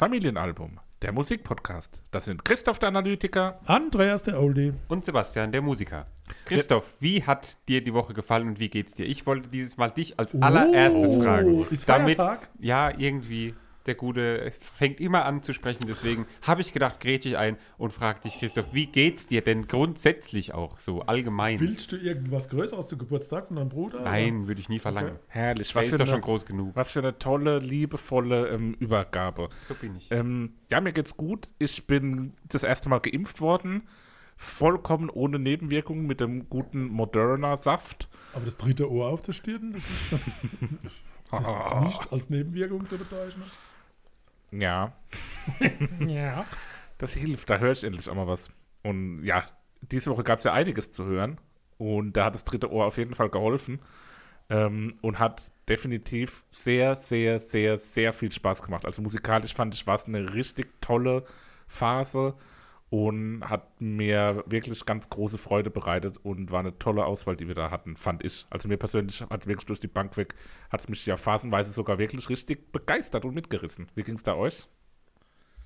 Familienalbum, der Musikpodcast. Das sind Christoph der Analytiker. Andreas der Oldie. Und Sebastian, der Musiker. Christoph, wie hat dir die Woche gefallen und wie geht's dir? Ich wollte dieses Mal dich als allererstes Oh, fragen. ist Feiertag? ja, irgendwie. Der Gute fängt immer an zu sprechen, deswegen habe ich gedacht, grätsch ich ein und frage dich, Christoph, wie geht's dir denn grundsätzlich auch so allgemein? Willst du irgendwas Größeres zum Geburtstag von deinem Bruder? Nein, würde ich nie verlangen. Herrlich, Der was ist für, doch schon eine, groß genug. was für eine tolle, liebevolle ähm, Übergabe. So bin ich. Ähm, ja, mir geht's gut. Ich bin das erste Mal geimpft worden. Vollkommen ohne Nebenwirkungen mit dem guten Moderna-Saft. Aber das dritte Ohr auf der Stirn, das ist, das ist nicht als Nebenwirkung zu bezeichnen. Ja, Ja. das hilft. Da höre ich endlich auch mal was. Und ja, diese Woche gab es ja einiges zu hören. Und da hat das dritte Ohr auf jeden Fall geholfen. Ähm, und hat definitiv sehr, sehr, sehr, sehr viel Spaß gemacht. Also musikalisch fand ich, war es eine richtig tolle Phase und hat mir wirklich ganz große Freude bereitet und war eine tolle Auswahl, die wir da hatten, fand ich. Also mir persönlich hat es wirklich durch die Bank weg, hat es mich ja phasenweise sogar wirklich richtig begeistert und mitgerissen. Wie ging es da euch?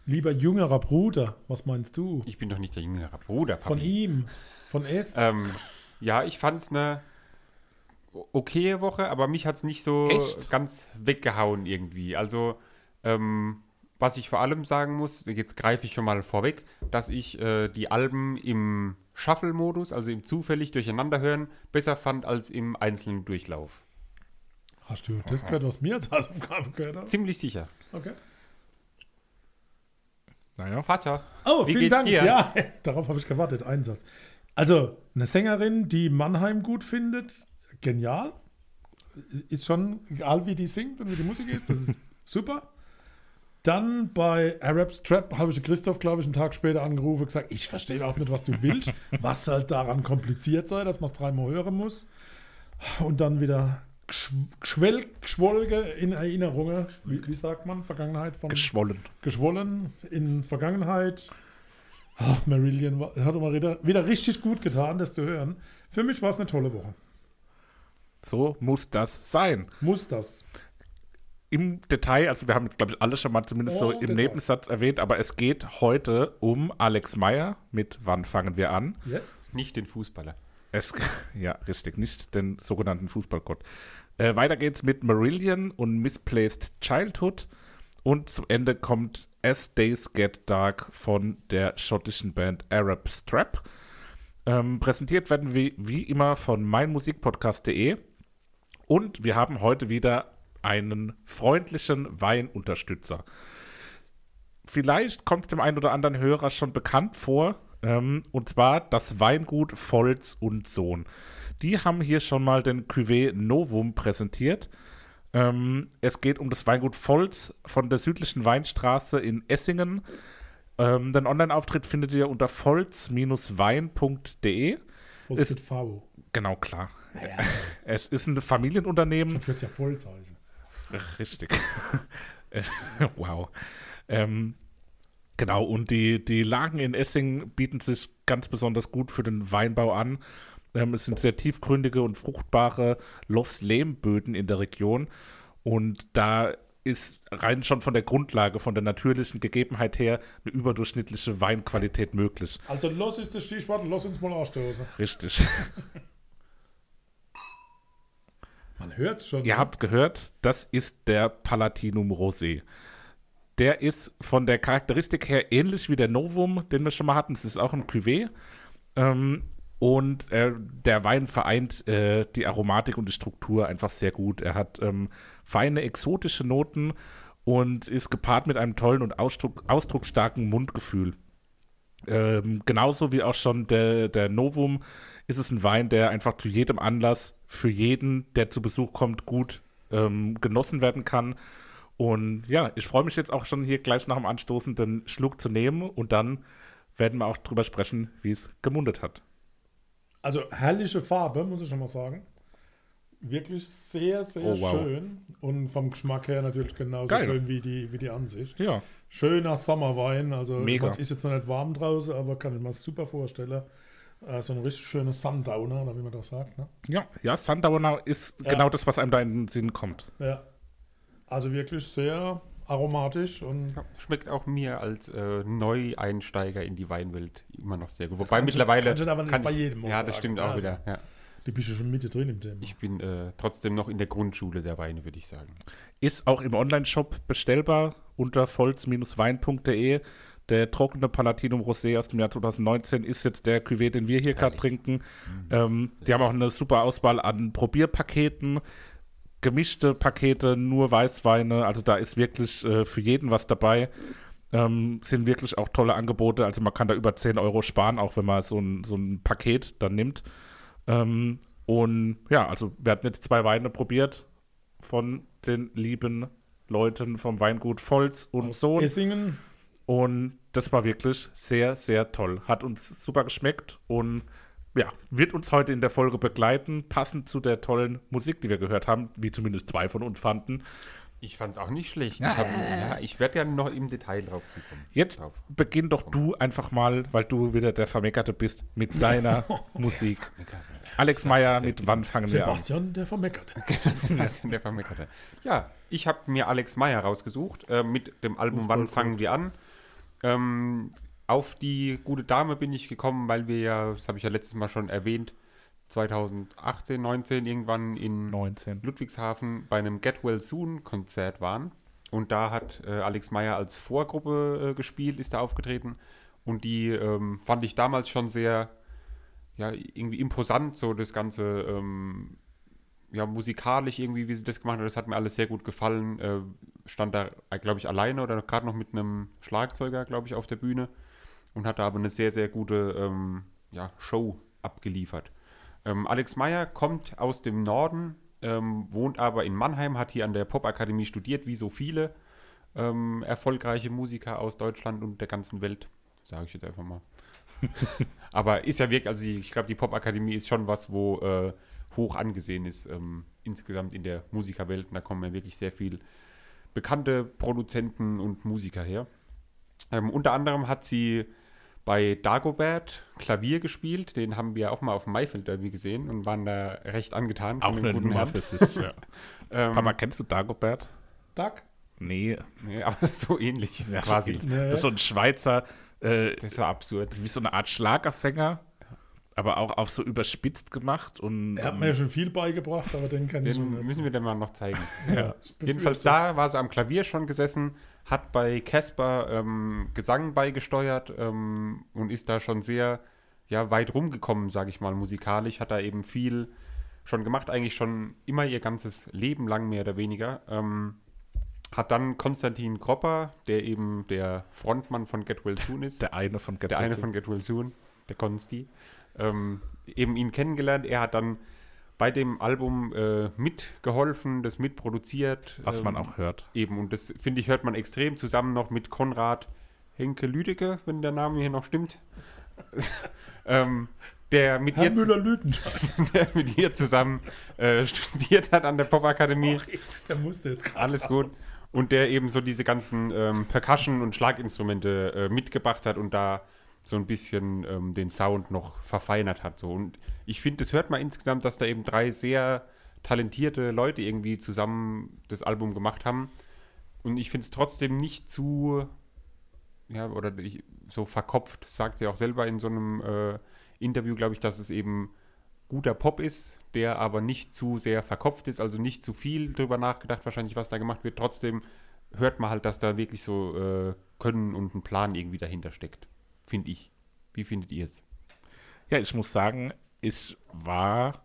Lieber jüngerer Bruder, was meinst du? Ich bin doch nicht der jüngere Bruder, Papi. Von ihm, von S. Ähm, ja, ich fand es eine okaye Woche, aber mich hat es nicht so Echt? ganz weggehauen irgendwie. Also, ähm, was ich vor allem sagen muss, jetzt greife ich schon mal vorweg, dass ich äh, die Alben im Shuffle-Modus, also im zufällig durcheinander hören, besser fand als im einzelnen Durchlauf. Hast du das gehört, was mir als Hausaufgabe gehört hat? Ziemlich sicher. Okay. Naja. Vater. Oh, Wie vielen geht's Dank. dir? Ja, darauf habe ich gewartet. Ein Satz. Also, eine Sängerin, die Mannheim gut findet, genial. Ist schon, egal wie die singt und wie die Musik ist, das ist super. Dann bei Arabs Trap habe ich Christoph, glaube ich, einen Tag später angerufen und gesagt, ich verstehe überhaupt nicht, was du willst, was halt daran kompliziert sei, dass man es dreimal hören muss. Und dann wieder geschw- geschwell, geschwolge in Erinnerungen, wie, wie sagt man, Vergangenheit von Geschwollen. geschwollen in Vergangenheit. Ach, Marillion war- hat mal wieder, wieder richtig gut getan, das zu hören. Für mich war es eine tolle Woche. So muss das sein. Muss das. Im Detail, also wir haben jetzt, glaube ich, alle schon mal zumindest Oh, so im Detail. Nebensatz erwähnt, aber es geht heute um Alex Meyer mit Wann fangen wir an? Jetzt? Nicht den Fußballer. Es, ja, richtig, nicht den sogenannten Fußballgott. Äh, weiter geht's mit Marillion und Misplaced Childhood und zum Ende kommt As Days Get Dark von der schottischen Band Arab Strap. Ähm, präsentiert werden wir wie immer von meinmusikpodcast.de und wir haben heute wieder einen freundlichen Weinunterstützer. Vielleicht kommt es dem einen oder anderen Hörer schon bekannt vor, ähm, und zwar das Weingut Volz und Sohn. Die haben hier schon mal den Cuvée Novum präsentiert. Ähm, es geht um das Weingut Volz von der südlichen Weinstraße in Essingen. Ähm, den Online-Auftritt findet ihr unter volz-wein.de. Ist- mit V. Genau, klar. Es ist ein Familienunternehmen. Das wird ja voll heißen. Richtig. Wow. Ähm, genau, und die, die Lagen in Essing bieten sich ganz besonders gut für den Weinbau an. Ähm, es sind sehr tiefgründige und fruchtbare Loss-Lehmböden in der Region. Und da ist rein schon von der Grundlage, von der natürlichen Gegebenheit her, eine überdurchschnittliche Weinqualität möglich. Also los ist das Stichwort, los uns mal anstoßen. Richtig. Man hört schon. Ihr habt gehört, das ist der Palatinum Rosé. Der ist von der Charakteristik her ähnlich wie der Novum, den wir schon mal hatten. Es ist auch ein Cuvée. Ähm, Und äh, der Wein vereint äh, die Aromatik und die Struktur einfach sehr gut. Er hat ähm, feine exotische Noten und ist gepaart mit einem tollen und Ausdruck, ausdrucksstarken Mundgefühl. Ähm, genauso wie auch schon der, der Novum ist es ein Wein, der einfach zu jedem Anlass für jeden, der zu Besuch kommt, gut ähm, genossen werden kann. Und ja, ich freue mich jetzt auch schon hier gleich nach dem Anstoßen den Schluck zu nehmen und dann werden wir auch drüber sprechen, wie es gemundet hat. Also herrliche Farbe, muss ich schon mal sagen. Wirklich sehr, sehr Oh, wow. schön. Und vom Geschmack her natürlich genauso Geil. schön wie die, wie die Ansicht. Ja, Schöner Sommerwein. Also Mega. es ist jetzt noch nicht warm draußen, aber kann ich mir super vorstellen. Äh, so ein richtig schöner Sundowner, oder wie man das sagt. Ne? ja, ja, Sundowner ist Ja. genau das, was einem da in den Sinn kommt. Ja. Also wirklich sehr aromatisch und Ja, schmeckt auch mir als äh, Neueinsteiger in die Weinwelt immer noch sehr gut. Das Wobei kannst mittlerweile. du aber nicht kann bei ich, jedem Ja, das sagen. stimmt auch Also. wieder. Ja. die bist du schon Mitte drin im Thema. Ich bin äh, trotzdem noch in der Grundschule der Weine, würde ich sagen. Ist auch im Online-Shop bestellbar unter volz-wein.de. Der trockene Palatinum Rosé aus dem Jahr 2019 ist jetzt der Cuvée, den wir hier gerade trinken. Ähm, die haben auch eine super Auswahl an Probierpaketen, gemischte Pakete, nur Weißweine. Also da ist wirklich äh, für jeden was dabei. Ähm, sind wirklich auch tolle Angebote. Also man kann da über 10 Euro sparen, auch wenn man so ein, so ein Paket dann nimmt. Ähm, und ja, also wir hatten jetzt zwei Weine probiert von den lieben Leuten vom Weingut Volz und Sohn. Essingen, Und das war wirklich sehr, sehr toll. Hat uns super geschmeckt und ja, wird uns heute in der Folge begleiten, passend zu der tollen Musik, die wir gehört haben, wie zumindest zwei von uns fanden. Ich fand es auch nicht schlecht. Ich, ja, ich werde ja noch im Detail drauf zukommen. Jetzt Drauf. beginn doch du einfach mal, weil du wieder der Vermeckerte bist, mit deiner Musik. Alex Meyer, mit wann fangen wir an? Sebastian, der vermeckert. Sebastian der Vermeckerte. Ja, ich habe mir Alex Meyer rausgesucht äh, mit dem Album Wann fangen wir an. Ähm, auf die gute Dame bin ich gekommen, weil wir ja, das habe ich ja letztes Mal schon erwähnt, 2018, 19 irgendwann in 19. Ludwigshafen bei einem Get Well Soon Konzert waren. Und da hat äh, Alex Meyer als Vorgruppe äh, gespielt, ist da aufgetreten. Und die ähm, fand ich damals schon sehr, ja, irgendwie imposant, so das Ganze, ähm, ja, musikalisch irgendwie, wie sie das gemacht hat. Das hat mir alles sehr gut gefallen. Äh, stand da, glaube ich, alleine oder gerade noch mit einem Schlagzeuger, glaube ich, auf der Bühne. Und hat da aber eine sehr, sehr gute ähm, ja, Show abgeliefert. Ähm, Alex Meyer kommt aus dem Norden, ähm, wohnt aber in Mannheim, hat hier an der Popakademie studiert, wie so viele ähm, erfolgreiche Musiker aus Deutschland und der ganzen Welt. Sage ich jetzt einfach mal. aber ist ja wirklich, also ich glaube, die Popakademie ist schon was, wo äh, hoch angesehen ist ähm, insgesamt in der Musikerwelt. Und da kommen ja wirklich sehr viel bekannte Produzenten und Musiker her. Ähm, unter anderem hat sie bei Dagobert Klavier gespielt. Den haben wir auch mal auf dem Maifeld Derby gesehen und waren da recht angetan. Auch eine guten Nummer für sich. Ja. Ähm, Papa, kennst du Dagobert? Duck. Nee, nee, aber so ähnlich ja, quasi. Nee. Das ist so ein Schweizer, äh, Das war absurd. wie so eine Art Schlagersänger, aber auch auf so überspitzt gemacht und Er hat mir ja schon viel beigebracht, aber den ich schon Den nicht. müssen wir dann mal noch zeigen. Ja, ich Jedenfalls da war sie am Klavier schon gesessen, hat bei Casper ähm, Gesang beigesteuert ähm, und ist da schon sehr ja, weit rumgekommen, sage ich mal, musikalisch. Hat da eben viel schon gemacht, eigentlich schon immer ihr ganzes Leben lang mehr oder weniger. Ähm, hat dann Konstantin Kropper, der eben der Frontmann von Get Well Soon ist, der eine von Get der eine Well von Get Well Soon, der Konsti, ähm, eben ihn kennengelernt. Er hat dann bei dem Album äh, mitgeholfen, das mitproduziert. was man ähm, auch hört. Eben, und das finde ich, hört man extrem zusammen noch mit Konrad Henke Lüdecke, wenn der Name hier noch stimmt. ähm, der mit Herr ihr der mit ihr zusammen äh, studiert hat an der Popakademie. Der musste jetzt gerade Alles gut. Und der eben so diese ganzen ähm, Percussion- und Schlaginstrumente äh, mitgebracht hat und da so ein bisschen ähm, den Sound noch verfeinert hat. So. Und ich finde, das hört man insgesamt, dass da eben drei sehr talentierte Leute irgendwie zusammen das Album gemacht haben. Und ich finde es trotzdem nicht zu, ja, oder ich, so verkopft, sagt sie auch selber in so einem äh, Interview, glaube ich, dass es eben guter Pop ist, der aber nicht zu sehr verkopft ist, also nicht zu viel drüber nachgedacht, wahrscheinlich, was da gemacht wird. Trotzdem hört man halt, dass da wirklich so äh, Können und ein Plan irgendwie dahinter steckt. Finde ich. Wie findet ihr es? Ja, ich muss sagen, ich war,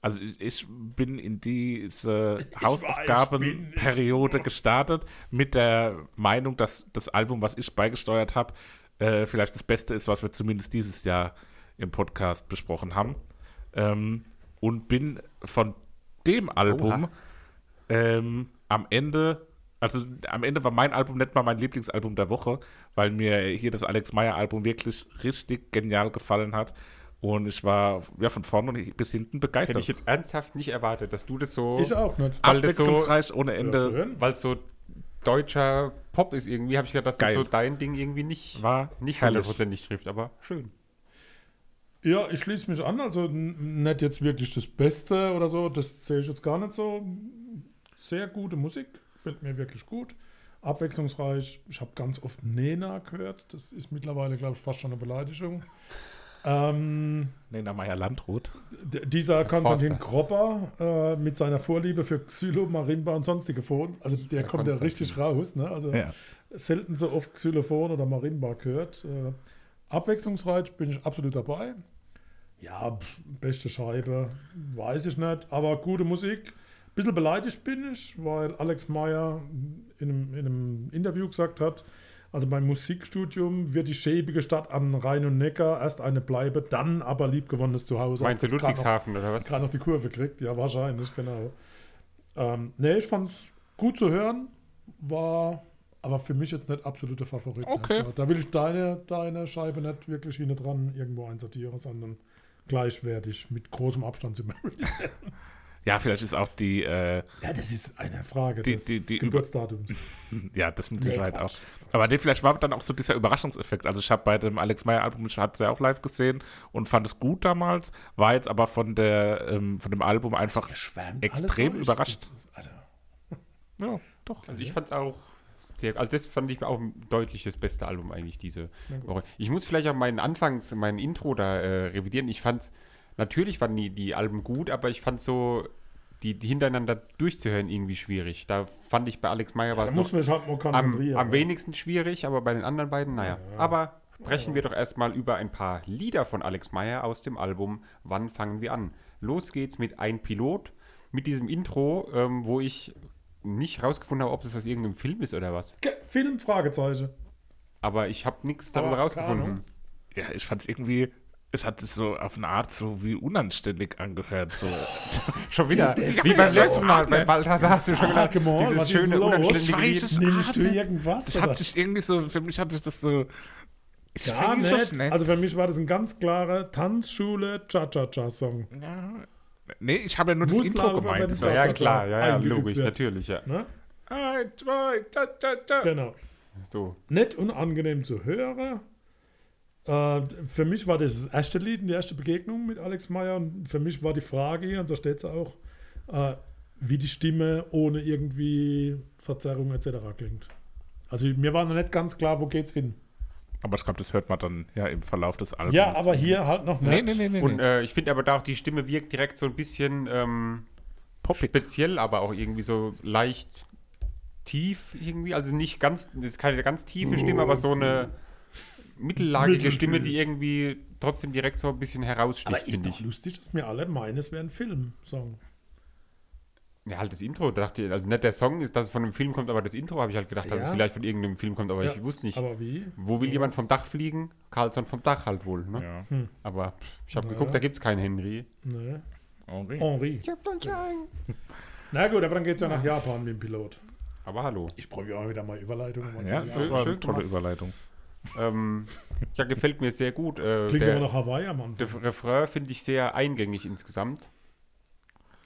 also ich, ich bin in diese Hausaufgabenperiode gestartet mit der Meinung, dass das Album, was ich beigesteuert habe, äh, vielleicht das Beste ist, was wir zumindest dieses Jahr im Podcast besprochen haben. Ähm, und bin von dem Album ähm, am Ende, also am Ende war mein Album nicht mal mein Lieblingsalbum der Woche, weil mir hier das Alex Meyer Album wirklich richtig genial gefallen hat. Und ich war ja von vorne und bis hinten begeistert. Hätte ich jetzt ernsthaft nicht erwartet, dass du das so, Ich auch nicht. Das so- Abwechslungsreich ohne Ende. weil es so deutscher Pop ist irgendwie, habe ich gedacht, dass Geil. das so dein Ding irgendwie nicht, War nicht hundertprozentig trifft, aber schön. Ja, ich schließe mich an. Also nicht jetzt wirklich das Beste oder so. Das sehe ich jetzt gar nicht so. Sehr gute Musik. Gefällt mir wirklich gut. Abwechslungsreich. Ich habe ganz oft Nena gehört. Das ist mittlerweile, glaube ich, fast schon eine Beleidigung. Ähm, Nena Meyer Landrut. dieser Konstantin Forster. Kropper äh, mit seiner Vorliebe für Xylo, Marimba und sonstige Formen. Also der kommt ja richtig raus. Ne? Also Ja. selten so oft Xylophon oder Marimba gehört. Äh, abwechslungsreich bin ich absolut dabei. Ja, beste Scheibe, weiß ich nicht, aber gute Musik. Bisschen beleidigt bin ich, weil Alex Meyer in einem, in einem Interview gesagt hat, also beim Musikstudium wird die schäbige Stadt an Rhein und Neckar erst eine Bleibe, dann aber liebgewonnenes Zuhause. Meinst du grad noch- Ludwigshafen oder was? gerade noch die Kurve kriegt. Ja, wahrscheinlich, genau. Ähm, nee, ich fand es gut zu hören, war aber für mich jetzt nicht absoluter Favorit. Okay. Ne? Da will ich deine, deine Scheibe nicht wirklich hinten dran irgendwo einsortieren, sondern gleichwertig mit großem Abstand zu Marilyn. Ja, vielleicht ist auch die, äh, Ja, das ist eine Frage Die- des die- die Geburtsdatums. ja, das mit Nee, Sicherheit Quatsch. auch. Aber nee, vielleicht war dann auch so dieser Überraschungseffekt. Also ich habe bei dem Alex Meyer Album, ich hatte es ja auch live gesehen und fand es gut damals, war jetzt aber von der, ähm, von dem Album einfach extrem alles überrascht. Also, Ja, doch. Also ich fand es auch sehr, also das fand ich auch deutlich das beste Album eigentlich diese Woche. Ich muss vielleicht auch meinen Anfangs, mein Intro da äh, revidieren. Ich fand's, natürlich waren die, die Alben gut, aber ich fand so, die, die hintereinander durchzuhören irgendwie schwierig. Da fand ich bei Alex Meyer war da es muss man halt mal am, konzentrieren. am ja. wenigsten schwierig, aber bei den anderen beiden, naja. Aber sprechen wir doch erstmal über ein paar Lieder von Alex Meyer aus dem Album Wann fangen wir an? Los geht's mit Ein Pilot, mit diesem Intro, ähm, wo ich nicht rausgefunden habe, ob es aus irgendeinem Film ist oder was. Ge- Film, Fragezeichen. Aber ich habe nichts darüber rausgefunden. Ja, ich fand es irgendwie, es hat sich so auf eine Art so wie unanständig angehört. So. Schon wieder, wie beim letzten Mal bei Balthasar hast du schon gedacht, dieses schöne, unanständige Ich Lied. Nimmst du irgendwas? Das hat sich irgendwie so, für mich hatte ich das so. Ich Gar nicht. Also für mich war das ein ganz klarer Tanzschule Cha-Cha-Cha-Song. Nee, ich habe ja nur das Muss Intro gemeint. Das Ja, klar, ja, ja, logisch, wird. natürlich, ja. Ne? Ein, zwei, ta, ta, ta. Genau. So. Nett und angenehm zu hören. Äh, für mich war das das erste Lied, die erste Begegnung mit Alex Meyer. Und für mich war die Frage hier, und so steht es auch, äh, wie die Stimme ohne irgendwie Verzerrung etc. klingt. Also mir war noch nicht ganz klar, wo geht's hin. Aber ich glaube, das hört man dann ja im Verlauf des Albums. Ja, aber hier halt noch nicht. Nee, nee, nee, nee. Und äh, ich finde aber da auch, die Stimme wirkt direkt so ein bisschen ähm, Poppig. speziell, aber auch irgendwie so leicht tief irgendwie. Also nicht ganz, das ist keine ganz tiefe Stimme, aber so eine mittellagige. Stimme, die irgendwie trotzdem direkt so ein bisschen heraussticht, Aber ist finde doch ich. lustig, dass mir alle meinen, es wäre ein Film-Song. Ja, halt das Intro, da dachte ich, also nicht der Song ist, dass es von einem Film kommt, aber das Intro habe ich halt gedacht, dass Ja. es vielleicht von irgendeinem Film kommt, aber Ja, ich wusste nicht. Aber wie? Wo will Ja, jemand was? vom Dach fliegen? Carlson vom Dach halt wohl, ne? Ja. Aber pff, ich habe geguckt, da gibt es keinen Henry. Nee. Okay. Henri. Na gut, aber dann geht es ja nach Japan mit dem Pilot. Aber hallo. Ich brauche ja auch wieder mal Überleitungen. Ja, das war eine tolle gemacht. Überleitung. Ähm, ja, gefällt mir sehr gut. Äh, Klingt der, aber nach Hawaii am Anfang. der Refrain finde ich sehr eingängig insgesamt.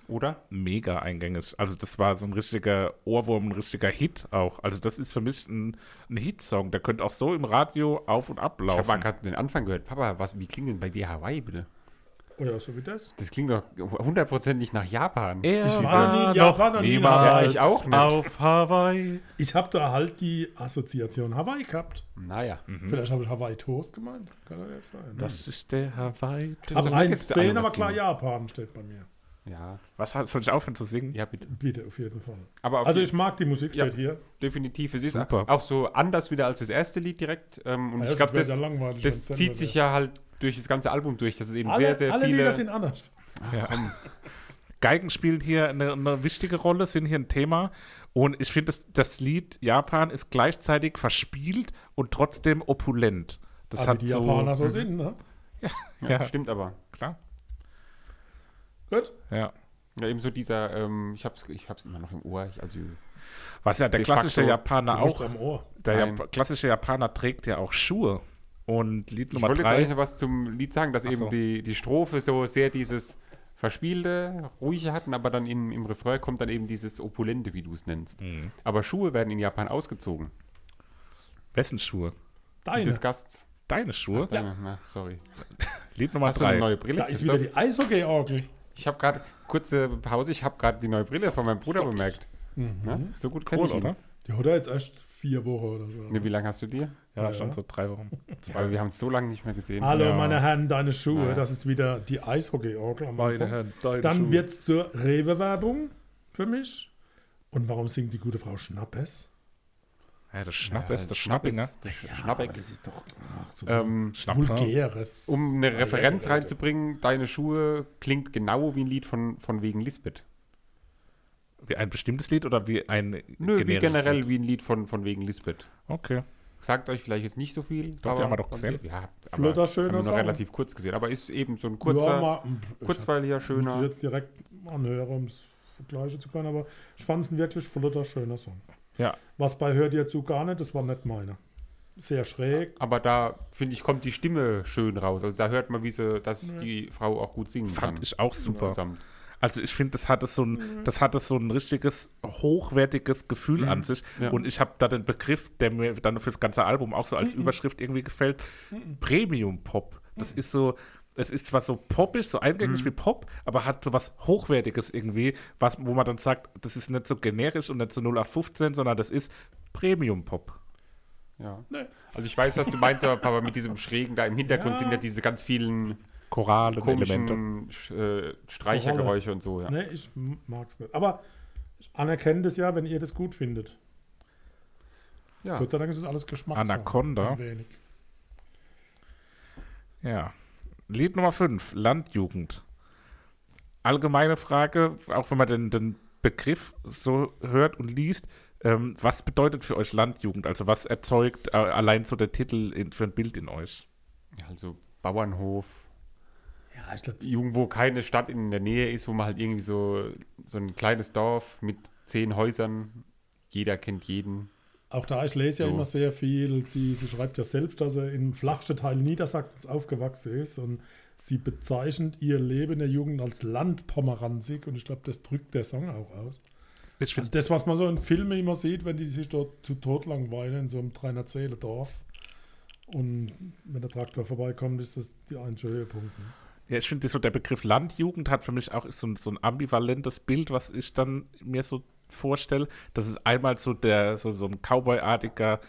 Oder? Mega eingängig. Also das war so ein richtiger Ohrwurm, ein richtiger Hit auch. Also das ist für mich ein, ein Hitsong. Der könnte auch so im Radio auf und Ich habe mal ablaufen. gerade den Anfang gehört. Papa, was, wie klingt denn bei dir Hawaii bitte? Oh ja, so wie das. Das klingt doch hundertprozentig nach Japan. Er Ich war nie in Japan und nie. Ja, ich auch nicht. auf Hawaii. Ich habe da halt die Assoziation Hawaii gehabt. Naja. Vielleicht habe ich Hawaii Toast gemeint. Kann ja jetzt sein. Das ist der Hawaii. Das doch Nuggets 1,10, an, aber klar Japan steht bei mir. Ja, Was soll ich aufhören zu singen? ja, bitte. Bitte, auf jeden Fall. Aber auf Also ich mag die Musik, Ja. steht hier. definitiv. Es ist Super. auch so anders wieder als das erste Lied direkt. Ähm, und Ja, ich das glaube, das, ja das dann zieht sich ja halt durch das ganze Album durch. Das ist eben Alle, sehr, sehr alle viele. Lieder sind anders. Ja. Geigen spielen hier eine, eine wichtige Rolle, sind hier ein Thema. Und ich finde, das, das Lied Japan ist gleichzeitig verspielt und trotzdem opulent. Das Aber hat die so, Japaner so sind, ne? ja, Ja. Stimmt aber. Klar. Gut. Ja. Ja, eben so dieser, ähm, ich hab's, ich hab's immer noch im Ohr. Ich, also, Was ja der De klassische facto Japaner auch, der. Jap klassische Japaner trägt ja auch Schuhe. Und Lied ich Nummer wollte jetzt eigentlich drei, noch was zum Lied sagen, dass Ach eben so. die, die Strophe so sehr dieses Verspielte, Ruhige hatten, aber dann im, im Refrain kommt dann eben dieses Opulente, wie du es nennst. Mhm. Aber Schuhe werden in Japan ausgezogen. wessen Schuhe? Die Deine. des Gasts. Deine Schuhe? Deine, na, sorry. Lied Nummer Hast du eine drei. neue Brille? Da ist wieder die Eishockey-Orgel. Ich habe gerade, kurze Pause, ich habe gerade die neue Brille von meinem Bruder bemerkt. Mhm. Na, so gut kenn Cool, ich ihn. oder? Die hat er jetzt erst vier Wochen oder so. Ne, wie lange hast du die? Ja, Ja. schon so drei Wochen. Weil wir haben es so lange nicht mehr gesehen. Hallo, Ja. meine Herren, deine Schuhe. Ja. Das ist wieder die Eishockey-Orgel. am Anfang. Herren, deine Dann wird es zur Rewe-Werbung für mich. Und warum singt die gute Frau Schnappes? Ja, das Schnappes, das Schnappinger. Das Schnappeck. das ist doch ach, so Ähm, vulgäres. um eine Referenz Ja, ja, ja. reinzubringen, deine Schuhe klingt genau wie ein Lied von, von wegen Lisbeth. Wie ein bestimmtes Lied oder wie ein Nö, wie generell Lied? wie ein Lied von, von wegen Lisbeth. Okay. Sagt euch vielleicht jetzt nicht so viel. Doch, die haben wir doch gesehen. Ja, Flotter, aber schöner haben wir nur relativ kurz gesehen. Aber ist eben so ein kurzer, ja, mal, ich kurzweiliger, Muss ich schöner. jetzt direkt anhören, um es vergleichen zu können, aber ich fand es ein wirklich flotter, schöner Song. Ja. Was bei Hört ihr zu gar nicht, das war nicht meine. Sehr schräg. Aber da, finde ich, kommt die Stimme schön raus. Also da hört man, wie sie, dass die Frau auch gut singen Fand kann. ich auch super. Insgesamt. Also ich finde, das hatte so ein, das hatte so ein richtiges hochwertiges Gefühl an sich. Ja. Und ich habe da den Begriff, der mir dann für das ganze Album auch so als Überschrift irgendwie gefällt, Premium Pop. Das ist so, es ist zwar so poppig, so eingängig wie Pop, aber hat so was Hochwertiges irgendwie, was, wo man dann sagt, das ist nicht so generisch und nicht so 0815, sondern das ist Premium Pop. Ja. Nee. Also ich weiß, was du meinst, aber Papa, mit diesem Schrägen da im Hintergrund Ja. sind ja diese ganz vielen Chorale Elemente. komischen Sch- äh, Streichergeräusche und so. Ja. Nee, ich mag es nicht. Aber ich anerkenne das ja, wenn ihr das gut findet. Ja. Gott sei Dank ist es alles Geschmackssache. Anaconda. Ein wenig. Ja. Lied Nummer 5, Landjugend. Allgemeine Frage, auch wenn man den, den Begriff so hört und liest, ähm, was bedeutet für euch Landjugend? Also was erzeugt äh, allein so der Titel in, für ein Bild in euch? Also Bauernhof, Ja, ich glaube, irgendwo keine Stadt in der Nähe ist, wo man halt irgendwie so, so ein kleines Dorf mit zehn Häusern, jeder kennt jeden. auch da, ich lese ja So. immer sehr viel. Sie, sie schreibt ja selbst, dass sie im flachsten Teil Niedersachsens aufgewachsen ist und sie bezeichnet ihr Leben der Jugend als Landpomeranzig und ich glaube, das drückt der Song auch aus. Ich Also das, was man so in Filmen immer sieht, wenn die sich dort zu Tod langweilen in so einem 300 Seele Dorf und wenn der Traktor vorbeikommt, ist das die einzige Höhepunkt. Ne? Ja, ich finde so der Begriff Landjugend hat für mich auch so ein, so ein ambivalentes Bild, was ich dann mir so vorstelle. Das ist einmal so der so, so ein Cowboy-artiger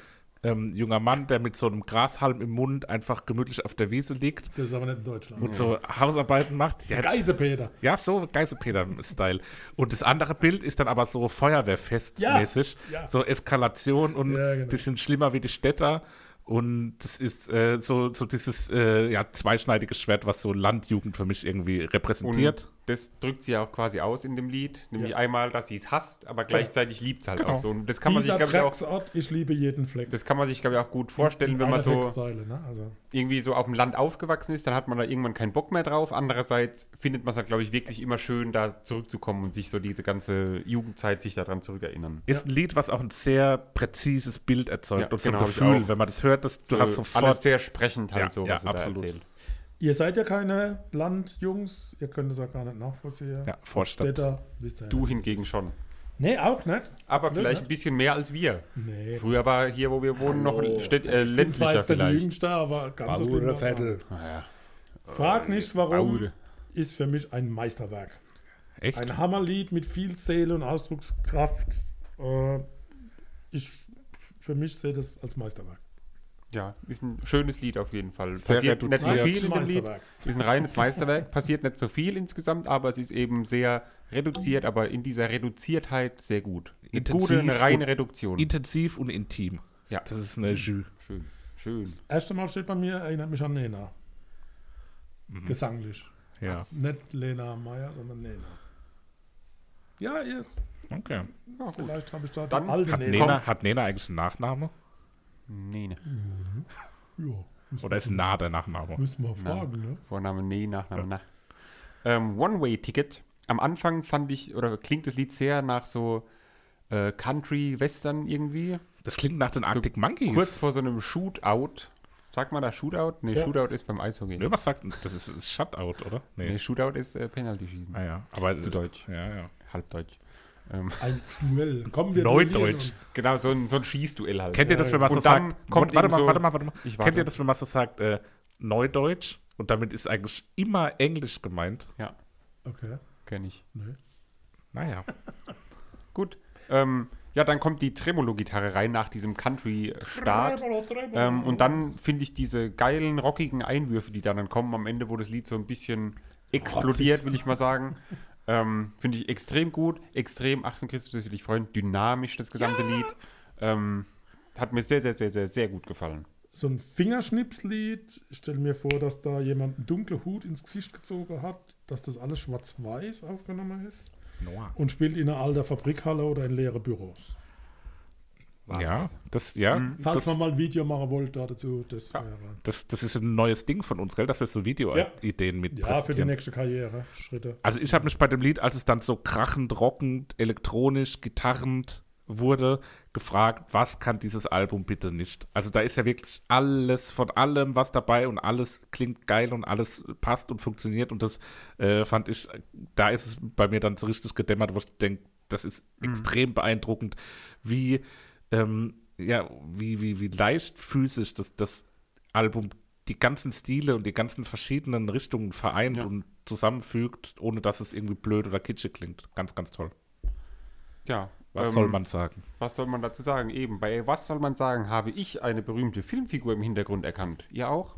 ähm, junger Mann, der mit so einem Grashalm im Mund einfach gemütlich auf der Wiese liegt Das ist aber nicht in Deutschland. und so Hausarbeiten macht. Ja, Geisepeter. ja, so Geisepeter-Style. Und das andere Bild ist dann aber so Feuerwehrfest-mäßig. Ja, ja. So Eskalation und Ja, genau. bisschen schlimmer wie die Städter. Und das ist äh, so, so dieses äh, ja, zweischneidige Schwert, was so Landjugend für mich irgendwie repräsentiert. Das drückt sie ja auch quasi aus in dem Lied. Nämlich Ja. einmal, dass sie es hasst, aber gleichzeitig liebt es halt Genau. auch so. Und das kann man sich, Dieser glaube ich, auch, ich liebe jeden Fleck. das kann man sich, glaube ich, auch gut vorstellen, In wenn man so ne? also, irgendwie so auf dem Land aufgewachsen ist, dann hat man da irgendwann keinen Bock mehr drauf. Andererseits findet man es halt, glaube ich, wirklich immer schön, da zurückzukommen und sich so diese ganze Jugendzeit sich daran zurückerinnern. Ist ein Lied, was auch ein sehr präzises Bild erzeugt Ja, und so genau, ein Gefühl, wenn man das hört, dass du So hast sofort. alles sehr sprechend halt Ja, so, ja, was sie da absolut. erzählt. Ihr seid ja keine Landjungs, ihr könnt es auch gar nicht nachvollziehen. ja, Vorstadt. Städter, wisst ihr Du ja. hingegen schon. Nee, auch nicht. Aber vielleicht ne? ein bisschen mehr als wir. Nee. Früher war hier, wo wir wohnen, noch Städt, äh, Ich bin ländlicher jetzt nicht der vielleicht. Jüngste, aber ganz so schlimm war's auch nicht. Naja. Frag nicht, warum, Baude. ist für mich ein Meisterwerk. Echt? Ein Hammerlied mit viel Seele und Ausdruckskraft. Äh, ich, für mich sehe das als Meisterwerk. Ja, ist ein schönes Lied auf jeden Fall. Sehr Passiert nicht so viel in dem Lied. Ist ein reines Meisterwerk. Passiert nicht so viel insgesamt, aber es ist eben sehr reduziert, aber in dieser Reduziertheit sehr gut. Eine Intensiv gute, eine reine und Reduktion. Intensiv und intim. Ja. Das ist eine Jus. Schön, schön. Erste Mal steht bei mir, erinnert mich an Nena. Mhm. Gesanglich. Ja, Nicht Lena Meyer, sondern Nena. Ja, jetzt. okay. Vielleicht habe ich da Dann alte Hat Nena. Nena, hat Nena eigentlich einen Nachname? Nee, ne. Ja, müssen, Oder ist Na der Nachname? müssen wir fragen, ne? Vorname nee, Nachname na. Ähm, One-Way-Ticket. Am Anfang fand ich, oder klingt das Lied sehr nach so äh, Country-Western irgendwie. Das klingt nach den Arctic Monkeys. Kurz vor so einem Shootout. Sagt man da Shootout? Nee, Ja. Shootout ist beim Eishockey. Nö, was sagt das? ist ist Shutout, oder? Nee, Shootout ist äh, Penalty-Schießen. Ah ja, aber Zu Deutsch. Ja, ja. Halbdeutsch. Ähm, Ein Duell. Kommen wir Neudeutsch. genau, so ein, so ein Schießduell halt. Kennt ihr das, wenn man Und so sagt? kommt warte mal, so- warte mal, warte mal. Ich Kennt warte. ihr das, wenn man so sagt, äh, Neudeutsch? Und damit ist eigentlich immer Englisch gemeint. Ja, Okay. kenne ich. Nee. Naja. Gut. Ähm, ja, dann kommt die Tremolo-Gitarre rein nach diesem Country-Start. Ähm, und dann finde ich diese geilen, rockigen Einwürfe, die dann kommen am Ende, wo das Lied so ein bisschen explodiert, will ich mal sagen. Ähm, finde ich extrem gut, extrem, Achtung Christus, das will ich freuen, dynamisch das gesamte Lied. Ähm, hat mir sehr, sehr, sehr, sehr, sehr gut gefallen. So ein Fingerschnipslied. Ich stelle mir vor, dass da jemand einen dunklen Hut ins Gesicht gezogen hat, dass das alles schwarz-weiß aufgenommen ist Noah. und spielt in einer alten Fabrikhalle oder in leeren Büros. Ja, das, ja, Falls das, man mal ein Video machen wollte dazu, das Ja. wäre. das, das ist ein neues Ding von uns, gell? Dass wir so Video-Ideen mit Ja, für die nächste Karriere. Schritte. Also ich habe mich bei dem Lied, als es dann so krachend, rockend, elektronisch, gitarrend wurde, gefragt, was kann dieses Album bitte nicht? Also da ist ja wirklich alles von allem was dabei und alles klingt geil und alles passt und funktioniert und das äh, fand ich, da ist es bei mir dann so richtig gedämmert, wo ich denke, das ist extrem beeindruckend, wie ähm, ja, wie, wie, wie leichtfüßig das, das Album die ganzen Stile und die ganzen verschiedenen Richtungen vereint Ja. und zusammenfügt, ohne dass es irgendwie blöd oder kitschig klingt. Ganz, ganz toll. Ja. Was ähm, soll man sagen? Was soll man dazu sagen? Eben, bei Was soll man sagen, habe ich eine berühmte Filmfigur im Hintergrund erkannt. Ihr auch?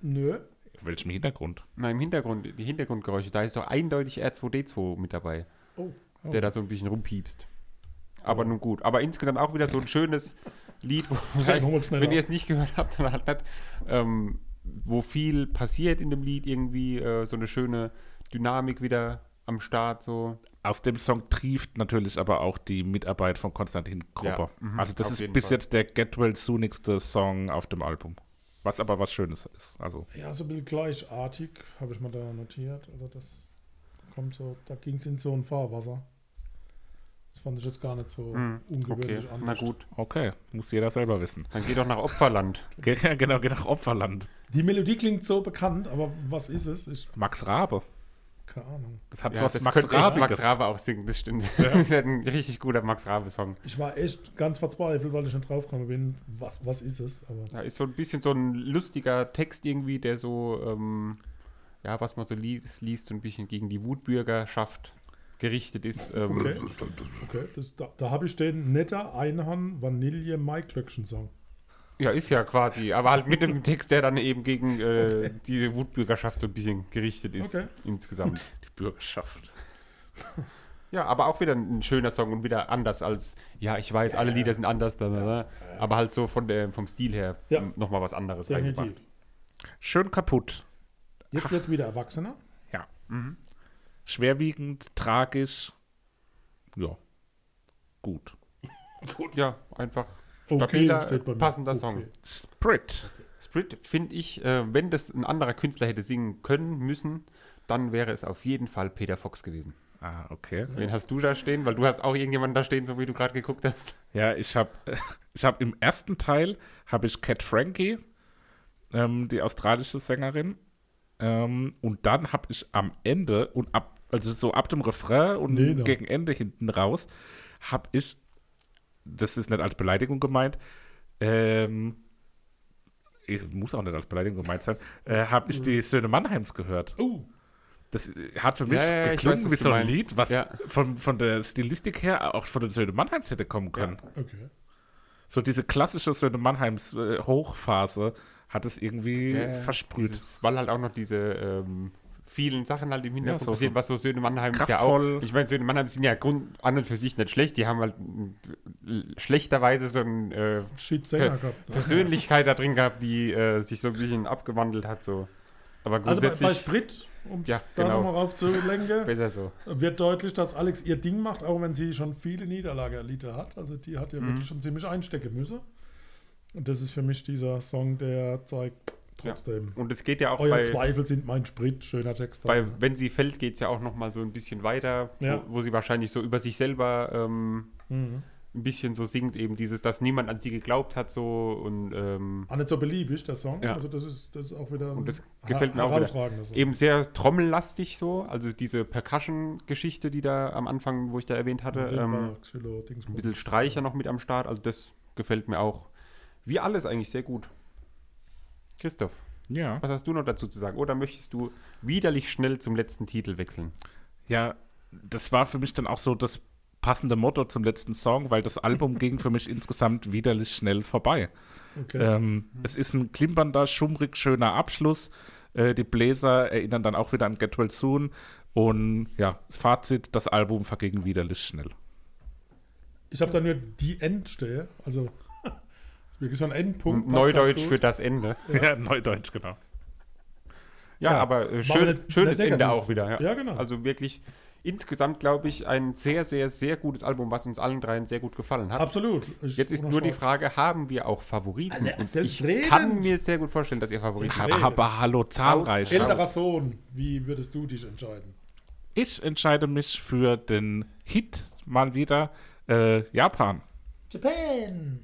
Nö. Welchem Hintergrund? Na, im Hintergrund, die Hintergrundgeräusche, da ist doch eindeutig R2D2 mit dabei, Oh. der da so ein bisschen rumpiepst. Aber nun gut. Aber insgesamt auch wieder so ein schönes Lied, wo, wenn ihr es nicht gehört habt, dann halt nicht, ähm, wo viel passiert in dem Lied irgendwie, äh, so eine schöne Dynamik wieder am Start, so. Aus dem Song trieft natürlich aber auch die Mitarbeit von Konstantin Kropper. Ja, mhm, also das ist bis Fall. jetzt der Getwell sunigste Song auf dem Album. Was aber was Schönes ist. Also Ja, so ein bisschen gleichartig, habe ich mal da notiert. Also das kommt so, da ging es in so ein Fahrwasser. Das fand ich jetzt gar nicht so Hm, Okay, ungewöhnlich na anders. gut. okay, muss jeder selber wissen. Dann geh doch nach Opferland. Ge ja, genau, geht nach Opferland. Die Melodie klingt so bekannt, aber was ist es? Ich Max Rabe. keine Ahnung. Das hat Ja, was das Max könnte echt Rabiges. Max Rabe auch singen, das stimmt. Das wäre ein richtig guter Max Rabe-Song. Ich war echt ganz verzweifelt, weil ich nicht draufgekommen bin. Was, was ist es? Aber Da ist so ein bisschen so ein lustiger Text irgendwie, der so, ähm, ja, was man so liest, liest, so ein bisschen gegen die Wutbürgerschaft gerichtet ist. Ähm, okay, okay. Das, da da habe ich den netter Einhorn Vanille Maiklöckchen Song. Ja, ist ja quasi, aber halt mit einem Text, der dann eben gegen äh, diese Wutbürgerschaft so ein bisschen gerichtet ist Okay. insgesamt. Die Bürgerschaft. Ja, aber auch wieder ein schöner Song und wieder anders als, ja, ich weiß, alle Lieder sind anders, bla, bla, bla, aber halt so von der, vom Stil her Ja. nochmal was anderes Definitiv. reingebracht. Schön kaputt. Jetzt wird wieder Erwachsener. Ja. Schwerwiegend, tragisch. Ja. Gut. Ja, einfach Okay, stabiler, mir. passender Okay. Song. Sprit. Sprit finde ich, äh, wenn das ein anderer Künstler hätte singen können, müssen, dann wäre es auf jeden Fall Peter Fox gewesen. Ah, okay. Wen hast du da stehen? Weil du hast auch irgendjemanden da stehen, so wie du gerade geguckt hast. Ja, ich habe ich hab im ersten Teil habe ich Cat Frankie, ähm, die australische Sängerin. Ähm, und dann habe ich am Ende und ab, also so ab dem Refrain und Nena. gegen Ende hinten raus, habe ich, das ist nicht als Beleidigung gemeint, ähm, ich- muss auch nicht als Beleidigung gemeint sein, äh, habe ich die Söhne Mannheims gehört. Oh, Das hat für mich Ja, ja, ja, geklungen weiß, wie so ein. Lied, was Ja. von, von der Stilistik her auch von den Söhne Mannheims hätte kommen können. okay. so diese klassische Söhne Mannheims äh, Hochphase hat es irgendwie Ja, versprüht. Dieses, weil halt auch noch diese ähm, vielen Sachen halt im Hintergrund Ja, so- passieren, so was so Söhne Mannheim ja kraftvoll. auch. Ich meine, Söhne Mannheim sind ja Grund an und für sich nicht schlecht. Die haben halt schlechterweise so eine äh, Shit Sänger Per- gehabt. Persönlichkeit da drin gehabt, die äh, sich so ein bisschen abgewandelt hat. So. Aber Also bei, grundsätzlich bei Sprit, um Ja, da genau. nochmal raufzulenken, besser so. wird deutlich, dass Alex ihr Ding macht, auch wenn sie schon viele Niederlage erlitten hat. Also die hat ja Mhm. wirklich schon ziemlich einstecken müssen. Und das ist für mich dieser Song, der zeigt trotzdem. Und es geht ja auch Euer bei, Zweifel sind mein Sprit, schöner Text. bei Wenn sie fällt, geht es ja auch noch mal so ein bisschen weiter, Ja. wo, wo sie wahrscheinlich so über sich selber ähm, Mhm. ein bisschen so singt, eben dieses, dass niemand an sie geglaubt hat, so und ähm, Auch nicht so beliebig, der Song. Ja. Also das ist, das ist auch wieder Und das gefällt mir auch wieder. eben sehr trommellastig so, also diese Percussion-Geschichte, die da am Anfang, wo ich da erwähnt hatte, ähm, Xylo, ein bisschen Streicher noch mit am Start, also das gefällt mir auch. Wie alles eigentlich sehr gut. Christoph, Ja. was hast du noch dazu zu sagen? Oder möchtest du widerlich schnell zum letzten Titel wechseln? Ja, das war für mich dann auch so das passende Motto zum letzten Song, weil das Album ging für mich insgesamt widerlich schnell vorbei. Okay. Ähm, es ist ein klimpernder, schummrig, schöner Abschluss. Äh, die Bläser erinnern dann auch wieder an Get Well Soon. Und ja, Fazit, das Album verging widerlich schnell. Ich habe da nur die End stehe. Also wirklich so ein Endpunkt. Neudeutsch für das Ende. Ja, Neudeutsch, genau. Ja, Ja. aber äh, schön, nicht- schönes nicht Ende auch wieder. Ja. Ja, genau. Also wirklich insgesamt, glaube ich, ein sehr, sehr, sehr gutes Album, was uns allen dreien sehr gut gefallen hat. Absolut. Ich Jetzt ist nur die. Frage, haben wir auch Favoriten? Und ich kann mir sehr gut vorstellen, dass ihr Favoriten habt. Aber, aber hallo, zahlreich. Älterer Sohn, wie würdest du dich entscheiden? Ich entscheide mich für den Hit mal wieder äh, Japan. Japan.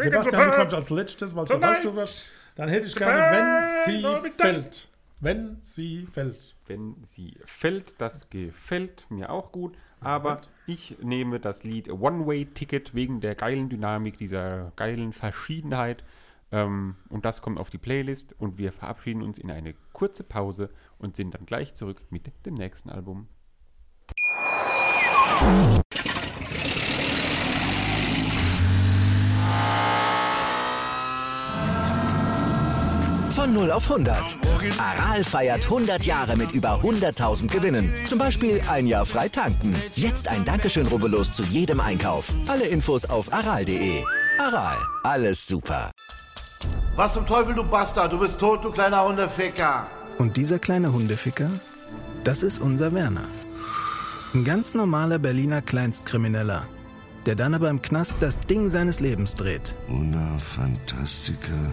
Sebastian, du kommst als letztes, weil du rausgesucht hast. Dann hätte ich gerne, wenn sie fällt. Wenn sie fällt. Wenn sie fällt, das gefällt mir auch gut. Aber ich nehme das Lied One-Way-Ticket wegen der geilen Dynamik, dieser geilen Verschiedenheit. Ähm, und das kommt auf die Playlist. Und wir verabschieden uns in eine kurze Pause und sind dann gleich zurück mit dem nächsten Album. Von 0 auf 100. Aral feiert 100 Jahre mit über 100.000 Gewinnen. Zum Beispiel ein Jahr frei tanken. Jetzt ein Dankeschön, rubbellos zu jedem Einkauf. Alle Infos auf aral.de. Aral, alles super. Was zum Teufel, du Bastard? Du bist tot, du kleiner Hundeficker. Und dieser kleine Hundeficker, das ist unser Werner. Ein ganz normaler Berliner Kleinstkrimineller, der dann aber im Knast das Ding seines Lebens dreht. Una Fantastica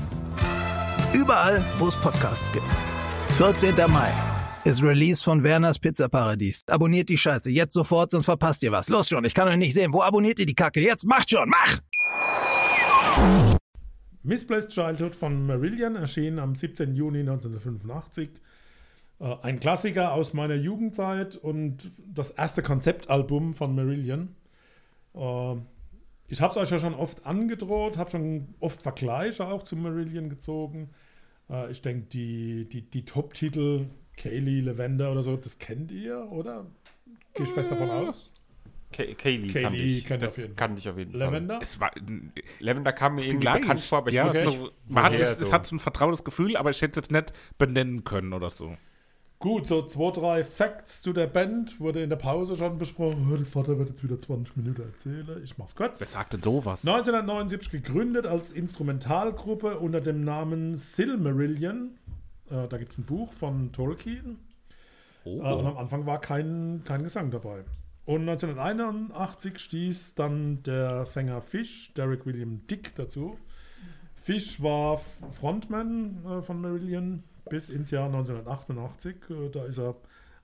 Überall, wo es Podcasts gibt. 14. Mai ist Release von Werners Pizza Paradies. Abonniert die Scheiße jetzt sofort, sonst verpasst ihr was. Los schon, ich kann euch nicht sehen. Wo abonniert ihr die Kacke? Jetzt macht schon, mach! Misplaced Childhood von Marillion erschien am 17. Juni 1985. Äh, Ein Klassiker aus meiner Jugendzeit und das erste Konzeptalbum von Marillion. Äh, Ich habe es euch ja schon oft angedroht, habe schon oft Vergleiche auch zu Marillion gezogen. Äh, Ich denke, die, die, die Top-Titel, Kaylee, Lavender oder so, das kennt ihr, oder? Gehe ich fest davon aus? Kay Kaylee, Kaylee kannte ich. kennt ihr das auf jeden kannte ich auf jeden Fall. Lavender? Es war Lavender kam mir irgendwie bekannt vor, aber ich ja, wusste so, man hat, es, es so. hat so ein vertrautes Gefühl, aber ich hätte es jetzt nicht benennen können oder so. Gut, so zwei, drei Facts zu der Band wurde in der Pause schon besprochen. Oh, der Vater wird jetzt wieder 20 Minuten erzählen. Ich mach's kurz. Wer sagt denn sowas? 1979 gegründet als Instrumentalgruppe unter dem Namen Silmarillion. Äh, da gibt es ein Buch von Tolkien. Oh. Äh, und am Anfang war kein, kein Gesang dabei. Und 1981 stieß dann der Sänger Fish, Derek William Dick, dazu. Fish war Frontman äh, von Marillion bis ins Jahr 1988. Äh, da ist er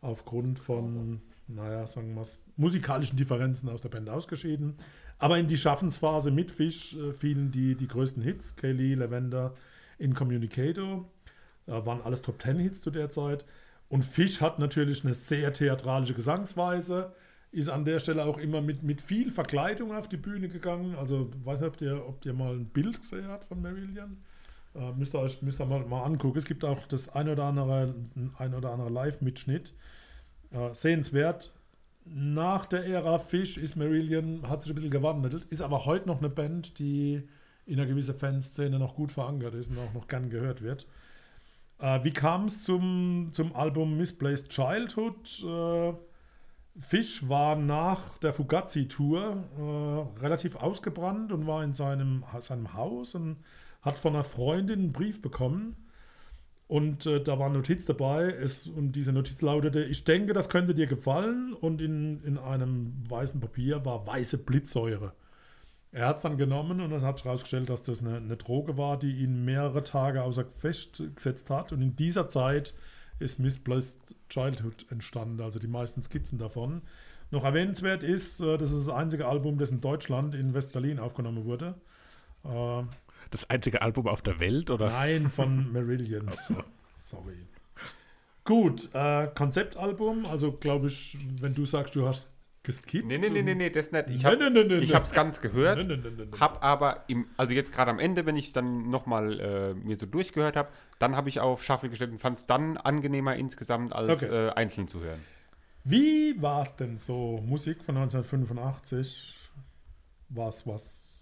aufgrund von naja, sagen wir es, musikalischen Differenzen aus der Band ausgeschieden. Aber in die Schaffensphase mit Fish äh, fielen die, die größten Hits, Kelly, Lavender, Incommunicato. Da waren alles Top Ten Hits zu der Zeit. Und Fish hat natürlich eine sehr theatralische Gesangsweise, ist an der Stelle auch immer mit, mit viel Verkleidung auf die Bühne gegangen. Also, weiß nicht, ob ihr, ob ihr mal ein Bild gesehen habt von Marillion. Äh, müsst ihr euch müsst ihr mal, mal angucken. Es gibt auch das ein oder andere, ein oder andere Live-Mitschnitt. Äh, sehenswert. Nach der Ära Fish ist Marillion, hat sich ein bisschen gewandelt, ist aber heute noch eine Band, die in einer gewissen Fanszene noch gut verankert ist und auch noch gern gehört wird. Äh, wie kam es zum, zum Album Misplaced Childhood? Äh, Fish war nach der Fugazi-Tour äh, relativ ausgebrannt und war in seinem, seinem Haus und hat von einer Freundin einen Brief bekommen. Und äh, da war eine Notiz dabei. Es, und diese Notiz lautete: Ich denke, das könnte dir gefallen. Und in, in einem weißen Papier war weiße Blitzsäure. Er hat es dann genommen und dann hat sich herausgestellt, dass das eine, eine, Droge war, die ihn mehrere Tage außer Gefecht gesetzt hat. Und in dieser Zeit ist Misplaced Childhood entstanden, also die meisten Skizzen davon. Noch erwähnenswert ist, äh, das ist das einzige Album, das in Deutschland, in West-Berlin aufgenommen wurde. Das einzige Album auf der Welt, oder? Nein, von Marillion. Sorry. Gut, äh, Konzeptalbum, also glaube ich, wenn du sagst, du hast geskippt. Nee, nee, nee, nee, nee, das nicht. Ich habe nee, nee, nee, ich hab's ganz gehört, nee, nee, nee, nee. hab aber, im, also jetzt gerade am Ende, wenn ich es dann nochmal äh, mir so durchgehört habe, dann habe ich auf Shuffle gestellt und fand es dann angenehmer insgesamt, als okay. äh, einzeln zu hören. Wie war es denn so? Musik von 1985? War es was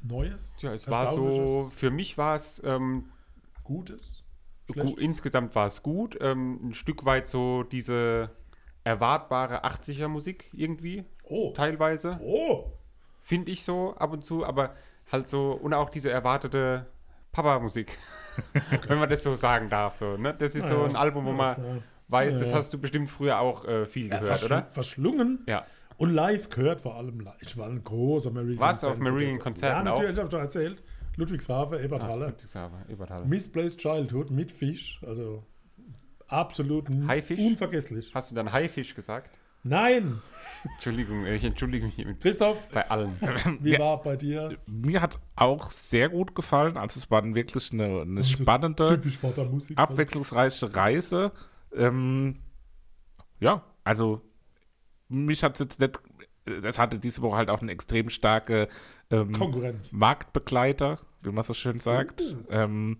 Neues? Ja, es war so, für mich war es ähm, Gutes? Gu insgesamt war es gut. Ähm, ein Stück weit so diese erwartbare 80er Musik irgendwie. Oh. Teilweise. Oh. Finde ich so ab und zu, aber halt so, und auch diese erwartete Papa-Musik. Okay. Wenn man das so sagen darf. So, ne? Das ist ja, so ein Album, wo man ja, weiß, ja, das hast du bestimmt früher auch äh, viel gehört, verschl oder? Verschlungen. Ja. Und live gehört vor allem live. Ich war ein großer Meridian. Warst du auf Meridian Konzerten Ja, natürlich, habe ich schon erzählt. Ludwigshafen, Eberthalle. Ah, Ludwigshafen, Eberthalle. Misplaced Childhood mit Fisch, also absolut Haifisch? unvergesslich. Hast du dann Haifisch gesagt? Nein! Entschuldigung, ich entschuldige mich mit Christoph, bei allen. Wie ja, war bei dir? Mir hat auch sehr gut gefallen. Also es war wirklich eine, eine spannende, abwechslungsreiche Reise. Ähm, ja, also mich hat es jetzt nicht, es hatte diese Woche halt auch eine extrem starke ähm, Konkurrenz. Marktbegleiter, wie man so schön sagt. Uh. Ähm,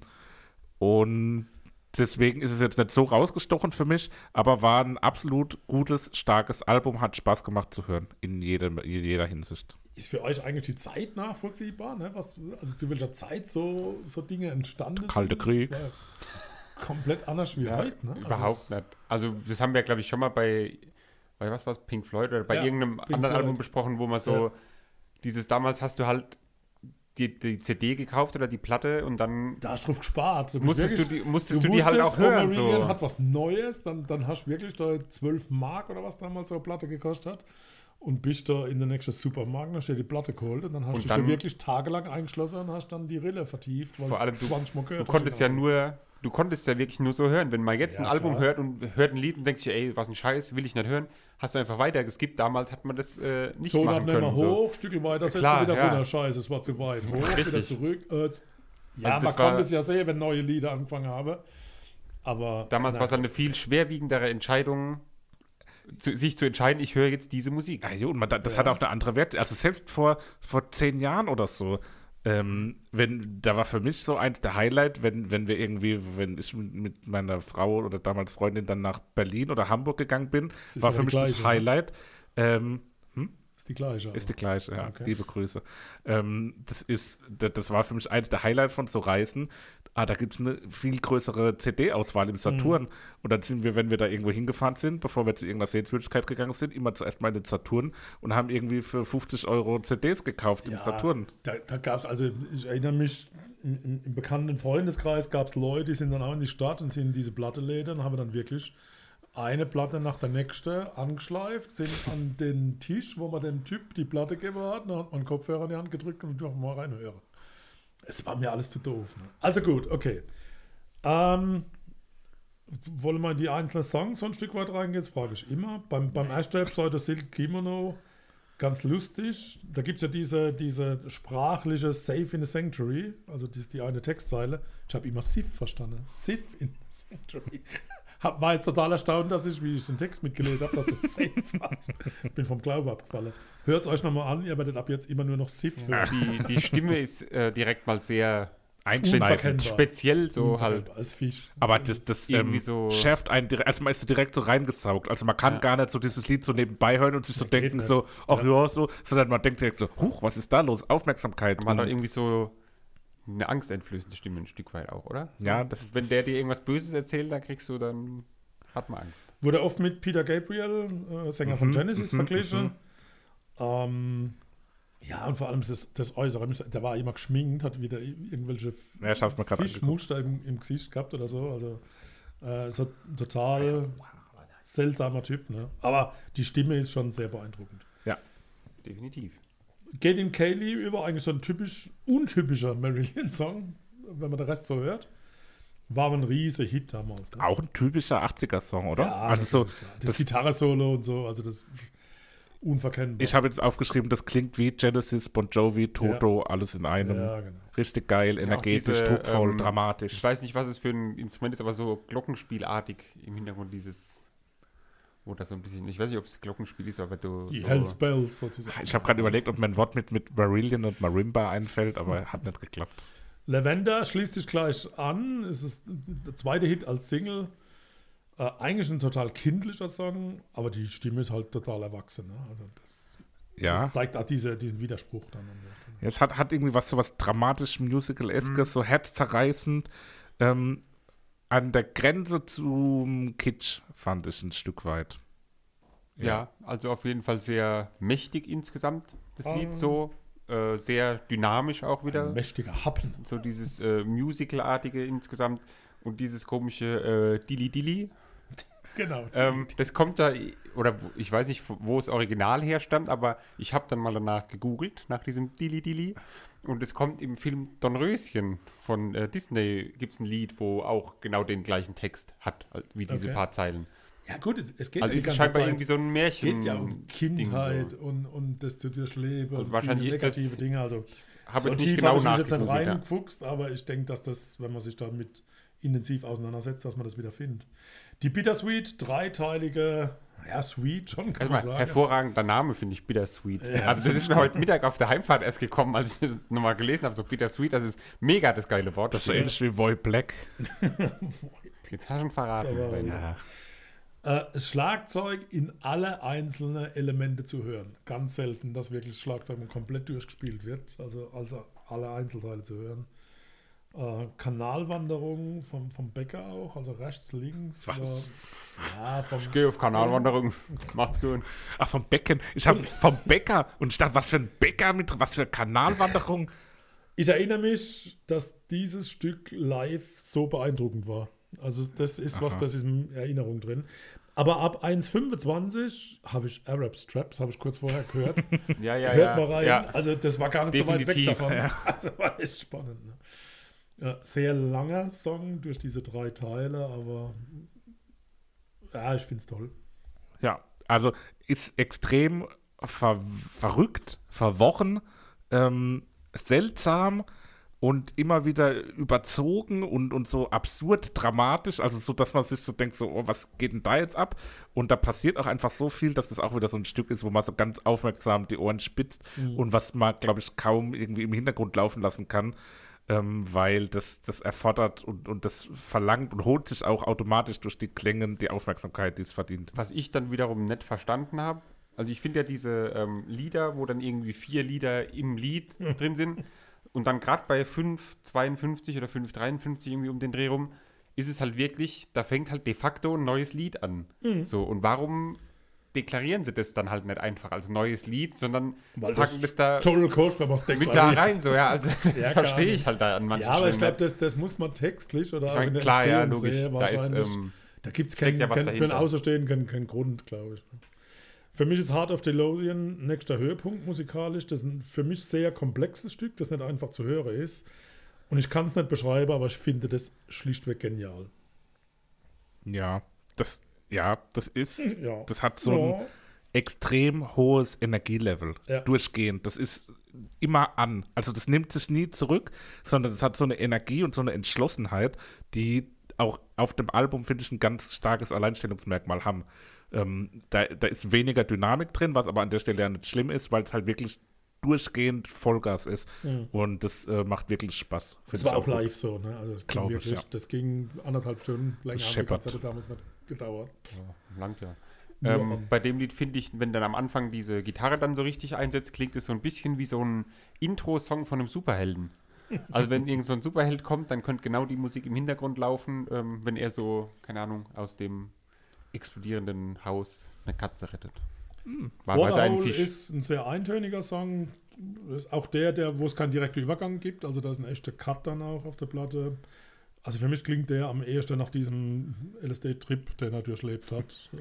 und deswegen ist es jetzt nicht so rausgestochen für mich, aber war ein absolut gutes, starkes Album, hat Spaß gemacht zu hören, in, jedem, in jeder Hinsicht. Ist für euch eigentlich die Zeit nachvollziehbar? Ne? Was, also zu welcher Zeit so, so Dinge entstanden sind? Kalte Krieg. Komplett anders wie ja, heute. Ne? Also, überhaupt nicht. Also das haben wir, glaube ich, schon mal bei, bei was war Pink Floyd oder bei ja, irgendeinem Pink anderen Floyd. Album besprochen, wo man so ja. dieses damals hast du halt die, die CD gekauft oder die Platte und dann. Da hast du drauf gespart. Du musstest wirklich, du die, musstest du, du die halt auch hören. So. hat was Neues, dann, dann hast du wirklich da 12 Mark oder was damals so eine Platte gekostet hat. Und bist da in der nächsten Supermarkt, dann steht die Platte geholt und dann hast und du dich da wirklich tagelang eingeschlossen und hast dann die Rille vertieft. Vor allem, du, du konntest ja nur du konntest ja wirklich nur so hören. Wenn man jetzt ja, ein Album klar. hört und hört ein Lied und denkt sich, ey, was ein Scheiß, will ich nicht hören, hast du einfach weiter geskippt. Damals hat man das äh, nicht so, machen können. So, hoch, Stückel weiter, ja, setzt wieder ja. runter, Scheiße, es war zu weit. Hoch, Richtig. wieder zurück. Äh, ja, also man konnte es ja sehen, wenn neue Lieder angefangen haben. Aber damals war es eine viel schwerwiegendere Entscheidung, zu, sich zu entscheiden, ich höre jetzt diese Musik. Ja, und man, das ja. hat auch eine andere Wert. Also selbst vor, vor zehn Jahren oder so ähm, wenn, da war für mich so eins der Highlight, wenn, wenn wir irgendwie, wenn ich mit meiner Frau oder damals Freundin dann nach Berlin oder Hamburg gegangen bin, war für mich gleiche, das Highlight. Ähm, hm? Ist die gleiche. Ist die gleiche, ja. Okay. Liebe Grüße. Ähm, das ist, das, das, war für mich eins der Highlights von so Reisen, ah, da gibt es eine viel größere CD-Auswahl im Saturn. Mhm. Und dann sind wir, wenn wir da irgendwo hingefahren sind, bevor wir zu irgendeiner Sehenswürdigkeit gegangen sind, immer zuerst mal in den Saturn und haben irgendwie für 50 Euro CDs gekauft ja, im Saturn. Da, da gab es, also ich erinnere mich, im, im bekannten Freundeskreis gab es Leute, die sind dann auch in die Stadt und sind in diese Platteläden und haben dann wirklich eine Platte nach der nächsten angeschleift, sind an den Tisch, wo man dem Typ die Platte gegeben hat, und hat man Kopfhörer in die Hand gedrückt und durfte mal reinhören. Es war mir alles zu doof. Ne? Also gut, okay. Ähm, wollen wir in die einzelnen Songs so ein Stück weit reingehen? Das frage ich immer. Beim, beim ersten Episode Silk Kimono, ganz lustig. Da gibt es ja diese, diese sprachliche Safe in the Sanctuary, also die die eine Textzeile. Ich habe immer Sif verstanden. Sif in the Sanctuary. Hab, war jetzt total erstaunt, dass ich, wie ich den Text mitgelesen habe, dass das Safe heißt. Bin vom Glauben abgefallen. Hört es euch nochmal an, ihr werdet ab jetzt immer nur noch Sif hören. Die, die Stimme ist äh, direkt mal sehr Einschneidend. Speziell, so halt. Als Fisch. Aber das, das Irgendwie ähm, so- schärft einen direkt, also man ist so direkt so reingesaugt. Also man kann Ja. gar nicht so dieses Lied so nebenbei hören und sich so Ja, denken, so, ach ja. so, sondern man denkt direkt so, huch, was ist da los? Aufmerksamkeit. Man hat Und- irgendwie so eine angsteinflößende Stimme ein Stück weit auch, oder? Ja, das- Wenn der dir irgendwas Böses erzählt, dann kriegst du dann hat man Angst. Wurde oft mit Peter Gabriel, äh, Sänger Mhm, von Genesis, verglichen. Ähm, ja, und vor allem das, das Äußere. Der war immer geschminkt, hat wieder irgendwelche Ja, Fischmuster im, im Gesicht gehabt oder so. Also äh, so total seltsamer Typ. Ne? Aber die Stimme ist schon sehr beeindruckend. ja. Definitiv. Geht in Kaylee über eigentlich so ein typisch untypischer Marillion-Song, wenn man den Rest so hört. War ein riese Hit damals. Ne? Auch ein typischer 80er-Song, oder? Ja, also so, das, das, Gitarre-Solo und so, also das unverkennbar. ich habe jetzt aufgeschrieben, das klingt wie Genesis, Bon Jovi, Toto, alles in einem. ja, genau. Richtig geil, energetisch, druckvoll, ähm, dramatisch. Ich weiß nicht, was es für ein Instrument ist, aber so glockenspielartig im Hintergrund dieses, wo das so ein bisschen, ich weiß nicht, ob es Glockenspiel ist, aber du Die so, Hells Bells sozusagen. Ich habe gerade überlegt, ob mir ein Wort mit, mit Marillion und Marimba einfällt, aber hat nicht geklappt. Lavender schließt sich gleich an. Es ist der zweite Hit als Single. Äh, eigentlich ein total kindlicher Song, aber die Stimme ist halt total erwachsen. Ne? Also das, Ja. das zeigt auch diese, diesen Widerspruch dann. Es hat, hat irgendwie was so was dramatisch Musical-eskes, so herzzerreißend. Ähm, an der Grenze zum Kitsch, fand ich ein Stück weit. ja, also auf jeden Fall sehr mächtig insgesamt, das Ah. Lied so, äh, sehr dynamisch auch wieder. Ein mächtiger Happen. so dieses äh, Musical-artige insgesamt und dieses komische äh, Dilly Dilly. Genau. Ähm, das kommt da, oder wo- ich weiß nicht, wo das Original herstammt, aber ich habe dann mal danach gegoogelt, nach diesem Dilly Dilly. Und es kommt im Film Dornröschen von äh, Disney, gibt es ein Lied, wo auch genau den gleichen Text hat, wie diese Okay. paar Zeilen. Ja gut, es, es geht Also ja ist es scheinbar Zeit. irgendwie so ein Es Märchen. geht ja um Kindheit so. und, und das zu durchleben Also und wahrscheinlich viele ist das- negative Dinge. Also Hab so jetzt nicht genau habe ich mich jetzt nicht ja. reingefuchst, aber ich denke, dass das, wenn man sich damit intensiv auseinandersetzt, dass man das wieder findet. Die Bittersweet, dreiteilige, ja, Sweet schon, kann man Erstmal, sagen. hervorragender Name finde ich Bittersweet. Also das ist mir heute Mittag auf der Heimfahrt erst gekommen, als ich das nochmal gelesen habe. So Bittersweet, das ist mega das geile Wort. Das ist so ähnlich wie Voy Black. Jetzt hast du schon verraten. Ja. Äh, das Schlagzeug in alle einzelnen Elemente zu hören. Ganz selten, dass wirklich das Schlagzeug komplett durchgespielt wird, also, also alle Einzelteile zu hören. Äh, Kanalwanderung vom, vom Bäcker auch, also rechts, links. Was? Äh, ja, vom, Ich gehe auf Kanalwanderung. Macht's gut. Ach, vom Becken. Ich habe vom Bäcker. Und ich dachte, was für ein Bäcker mit, was für eine Kanalwanderung. Ich erinnere mich, dass dieses Stück live so beeindruckend war. Also das ist was, das ist in Erinnerung drin. Aber ab 1,25 habe ich Arab Straps, habe ich kurz vorher gehört. Ja, ja, Hört ja. mal rein. ja. Also das war gar nicht so weit weg Definitiv, davon. ja. Also war echt spannend. Ne? Ja, sehr langer Song durch diese drei Teile, aber ja, ich finde es toll. Ja, also ist extrem ver verrückt, verworren, ähm, seltsam und immer wieder überzogen und, und so absurd dramatisch, also so, dass man sich so denkt, so, oh, was geht denn da jetzt ab? Und da passiert auch einfach so viel, dass das auch wieder so ein Stück ist, wo man so ganz aufmerksam die Ohren spitzt und was man, glaube ich, kaum irgendwie im Hintergrund laufen lassen kann, ähm, weil das, das erfordert und, und das verlangt und holt sich auch automatisch durch die Klänge die Aufmerksamkeit, die es verdient. Was ich dann wiederum nicht verstanden habe, also ich finde ja diese ähm, Lieder, wo dann irgendwie vier Lieder im Lied drin sind und dann gerade bei 5,52 oder 5,53 irgendwie um den Dreh rum, ist es halt wirklich, da fängt halt de facto ein neues Lied an. Mhm. So, und warum deklarieren sie das dann halt nicht einfach als neues Lied, sondern Weil packen das, da Total Coach, wenn mit da rein, so, ja, also das Ja, verstehe ich halt da an manchen Ja, aber ich glaube, das, das muss man textlich oder Ich auch mein, in der klar, ja, logisch, da ist, ähm, da gibt es keinen, ja kein, für einen. Außerstehenden keinen, keinen Grund, glaube ich. Für mich ist Heart of Delosian nächster Höhepunkt musikalisch. Das ist ein für mich sehr komplexes Stück, das nicht einfach zu hören ist. Und ich kann es nicht beschreiben, aber ich finde das schlichtweg genial. Ja, das, ja, das ist, Ja. das hat so ein Ja. extrem hohes Energielevel Ja. durchgehend. Das ist immer an. Also das nimmt sich nie zurück, sondern das hat so eine Energie und so eine Entschlossenheit, die auch auf dem Album, finde ich, ein ganz starkes Alleinstellungsmerkmal haben. Ähm, da, da ist weniger Dynamik drin, was aber an der Stelle ja nicht schlimm ist, weil es halt wirklich durchgehend Vollgas ist. Und das äh, macht wirklich Spaß. Das war auch gut. live so, ne? Also das ging Glaub ich, wirklich, ja. das ging anderthalb Stunden länger. Haben scheppert. Damals nicht gedauert. Langt ja. Ähm, bei dem Lied finde ich, wenn dann am Anfang diese Gitarre dann so richtig einsetzt, klingt es so ein bisschen wie so ein Intro-Song von einem Superhelden. Also wenn irgend so ein Superheld kommt, dann könnte genau die Musik im Hintergrund laufen, ähm, wenn er so, keine Ahnung, aus dem explodierenden Haus eine Katze rettet. Einen Waterhole Fisch. ist ein sehr eintöniger Song. Ist auch der, der, wo es keinen direkten Übergang gibt. Also da ist ein echter Cut dann auch auf der Platte. Also für mich klingt der am ehesten nach diesem LSD-Trip, den er durchlebt hat. Äh,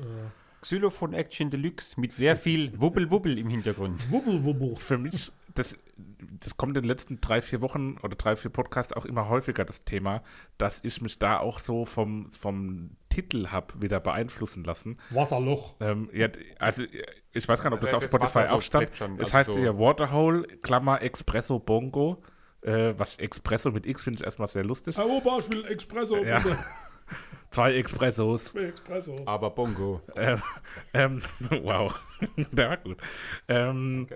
Xylophon Action Deluxe mit sehr viel Wubbel-Wubbel im Hintergrund. wubbel, wubbel. für mich, das, das kommt in den letzten drei, vier Wochen oder drei, vier Podcasts auch immer häufiger das Thema, dass ich mich da auch so vom, vom Titel habe wieder beeinflussen lassen. Wasserloch. Ähm, ja, also ich weiß gar nicht, ob das Ja, auf das Spotify Wasser so auch stand. Es also heißt so- ja Waterhole, Klammer, Expresso Bongo. Äh, was Expresso mit X finde ich erstmal sehr lustig. Herr Opa, ich will Espresso. Ja. bitte. Zwei Expressos. Will Espresso. Aber Bongo. Ähm, ähm, wow, der war gut. Ähm,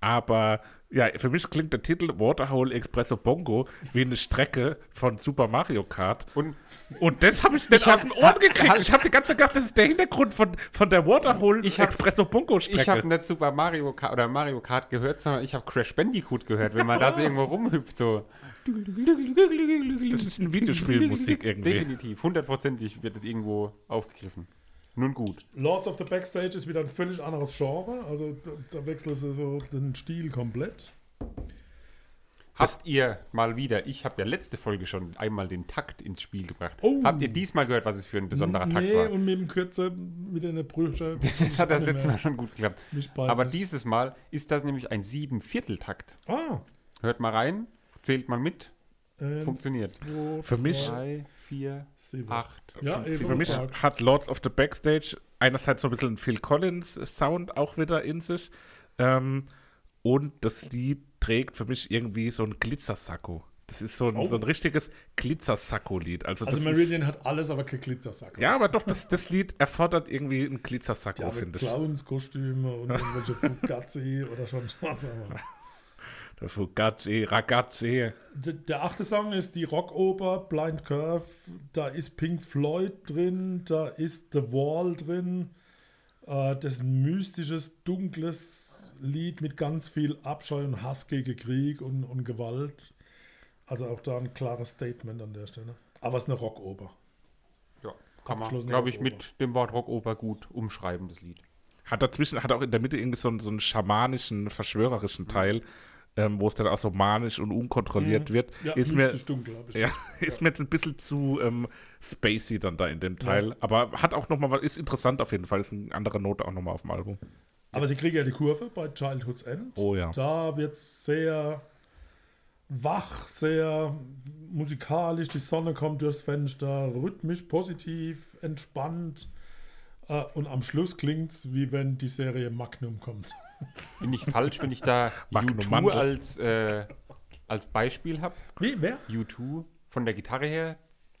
Aber ja, für mich klingt der Titel Waterhole Expresso Bongo wie eine Strecke von Super Mario Kart. Und Und das habe ich nicht Ich aus hab- den Ohren gekriegt. Ich habe die ganze Zeit gedacht, das ist der Hintergrund von, von der Waterhole Ich hab- Expresso Bongo ich habe Strecke. nicht Super Mario Kart oder Mario Kart gehört, sondern ich habe Crash Bandicoot gehört, wenn man da so irgendwo rumhüpft. So. Das ist eine Videospielmusik irgendwie. Definitiv, hundertprozentig wird es irgendwo aufgegriffen. Nun gut. Lords of the Backstage ist wieder ein völlig anderes Genre. Also da, da wechseln sie so den Stil komplett. Habt ihr mal wieder, ich habe ja letzte Folge schon einmal den Takt ins Spiel gebracht. Oh. Habt ihr diesmal gehört, was es für ein besonderer Takt nee, war? und mit dem Kürzer, mit den Brüche. Das hat das letzte Mal schon gut geklappt. Aber dieses Mal ist das nämlich ein Sieben-Viertel-Takt. Ah, Hört mal rein, zählt mal mit. eins, Funktioniert. zwei, Für mich- drei, Drei, vier, sieben. acht. Ja, für, eben für mich hat Lords of the Backstage einerseits so ein bisschen Phil Collins Sound auch wieder in sich. Ähm, und das Lied trägt für mich irgendwie so ein Glitzersacko. Das ist so ein, Oh. so ein richtiges Glitzersacko-Lied. Also, Also das Meridian ist, hat alles, aber kein Glitzersack. ja, aber doch, das, das Lied erfordert irgendwie ein Glitzersacko, ja mit finde ich. Clownskostüme und irgendwelche Fugazi oder schon was. Der Fugazi, Ragazzi. Der, der achte Song ist die Rockoper Blind Curve. Da ist Pink Floyd drin, da ist The Wall drin. Äh, das ist ein mystisches, dunkles Lied mit ganz viel Abscheu und Hass gegen Krieg und, und Gewalt. Also auch da ein klares Statement an der Stelle. Aber es ist eine Rockoper. Ja, kann man, glaube ich, mit dem Wort Rockoper gut umschreiben, das Lied. Hat dazwischen, hat auch in der Mitte irgendwie so, einen- so einen schamanischen, verschwörerischen Teil, ähm, wo es dann auch so manisch und unkontrolliert wird. Ja, ist mir, dunkel. Ja, ist mir jetzt ein bisschen zu ähm, spacey dann da in dem Teil. Ja. Aber hat auch nochmal was, ist interessant auf jeden Fall. Ist eine andere Note auch nochmal auf dem Album. Aber sie kriegen ja die Kurve bei Childhood's End. Oh ja. Da wird es sehr wach, sehr musikalisch. Die Sonne kommt durchs Fenster, rhythmisch, positiv, entspannt. Äh, und am Schluss klingt es, wie wenn die Serie Magnum kommt. Bin ich falsch, wenn ich da Magnum U2 Mantel. als, äh, als Beispiel habe? Wie, wer? U2 von der Gitarre her.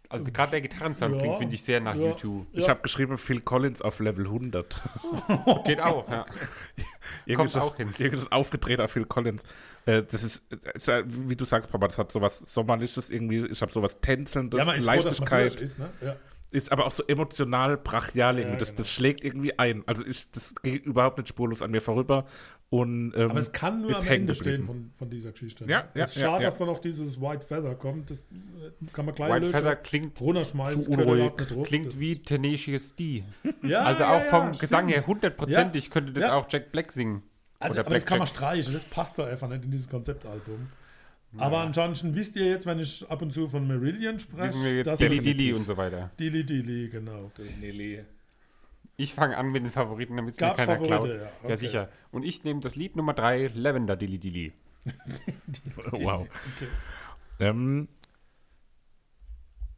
Also gerade der Gitarrensound Ja, klingt, finde ich, sehr nach ja. U2. Ich habe geschrieben, Phil Collins auf Level 100. Geht auch, ja. Irgendwie Kommt so, auch hin. Irgendwie so ein aufgedrehter Phil Collins. Äh, das ist, äh, ist ja, wie du sagst, Papa, das hat sowas Sommerliches irgendwie. Ich habe sowas Tänzelndes, man ist froh, dass man Leichtigkeit. ist, ne? ja. Ist aber auch so emotional brachial irgendwie. Ja, das, genau. das schlägt irgendwie ein. Also ich, das geht überhaupt nicht spurlos an mir vorüber. Und, ähm, Aber es kann nur am Ende stehen von, von dieser Geschichte. Ja, ne? ja, es ist ja, schade, ja. dass da noch dieses White Feather kommt. Das äh, kann man gleich White lösen. Feather klingt runterschmeißen. das unruhig. Klingt Das- wie Tenacious D. Ja, Also ja, auch ja, vom Gesang her hundertprozentig könnte das Ja. auch Jack Black singen. Also, Oder aber das Black kann man Jack. streichen, das passt da einfach nicht in dieses Konzeptalbum. Aber ansonsten wisst ihr jetzt, wenn ich ab und zu von Marillion spreche, Wissen wir jetzt dass Dilly Dilly und so weiter. Dilly Dilly, genau. Ich fange an mit den Favoriten, damit es mir keiner Favorite, klaut. ja, Ja, okay. sicher. Und ich nehme das Lied Nummer 3, Lavender Dilly Dilly. wow. Ähm,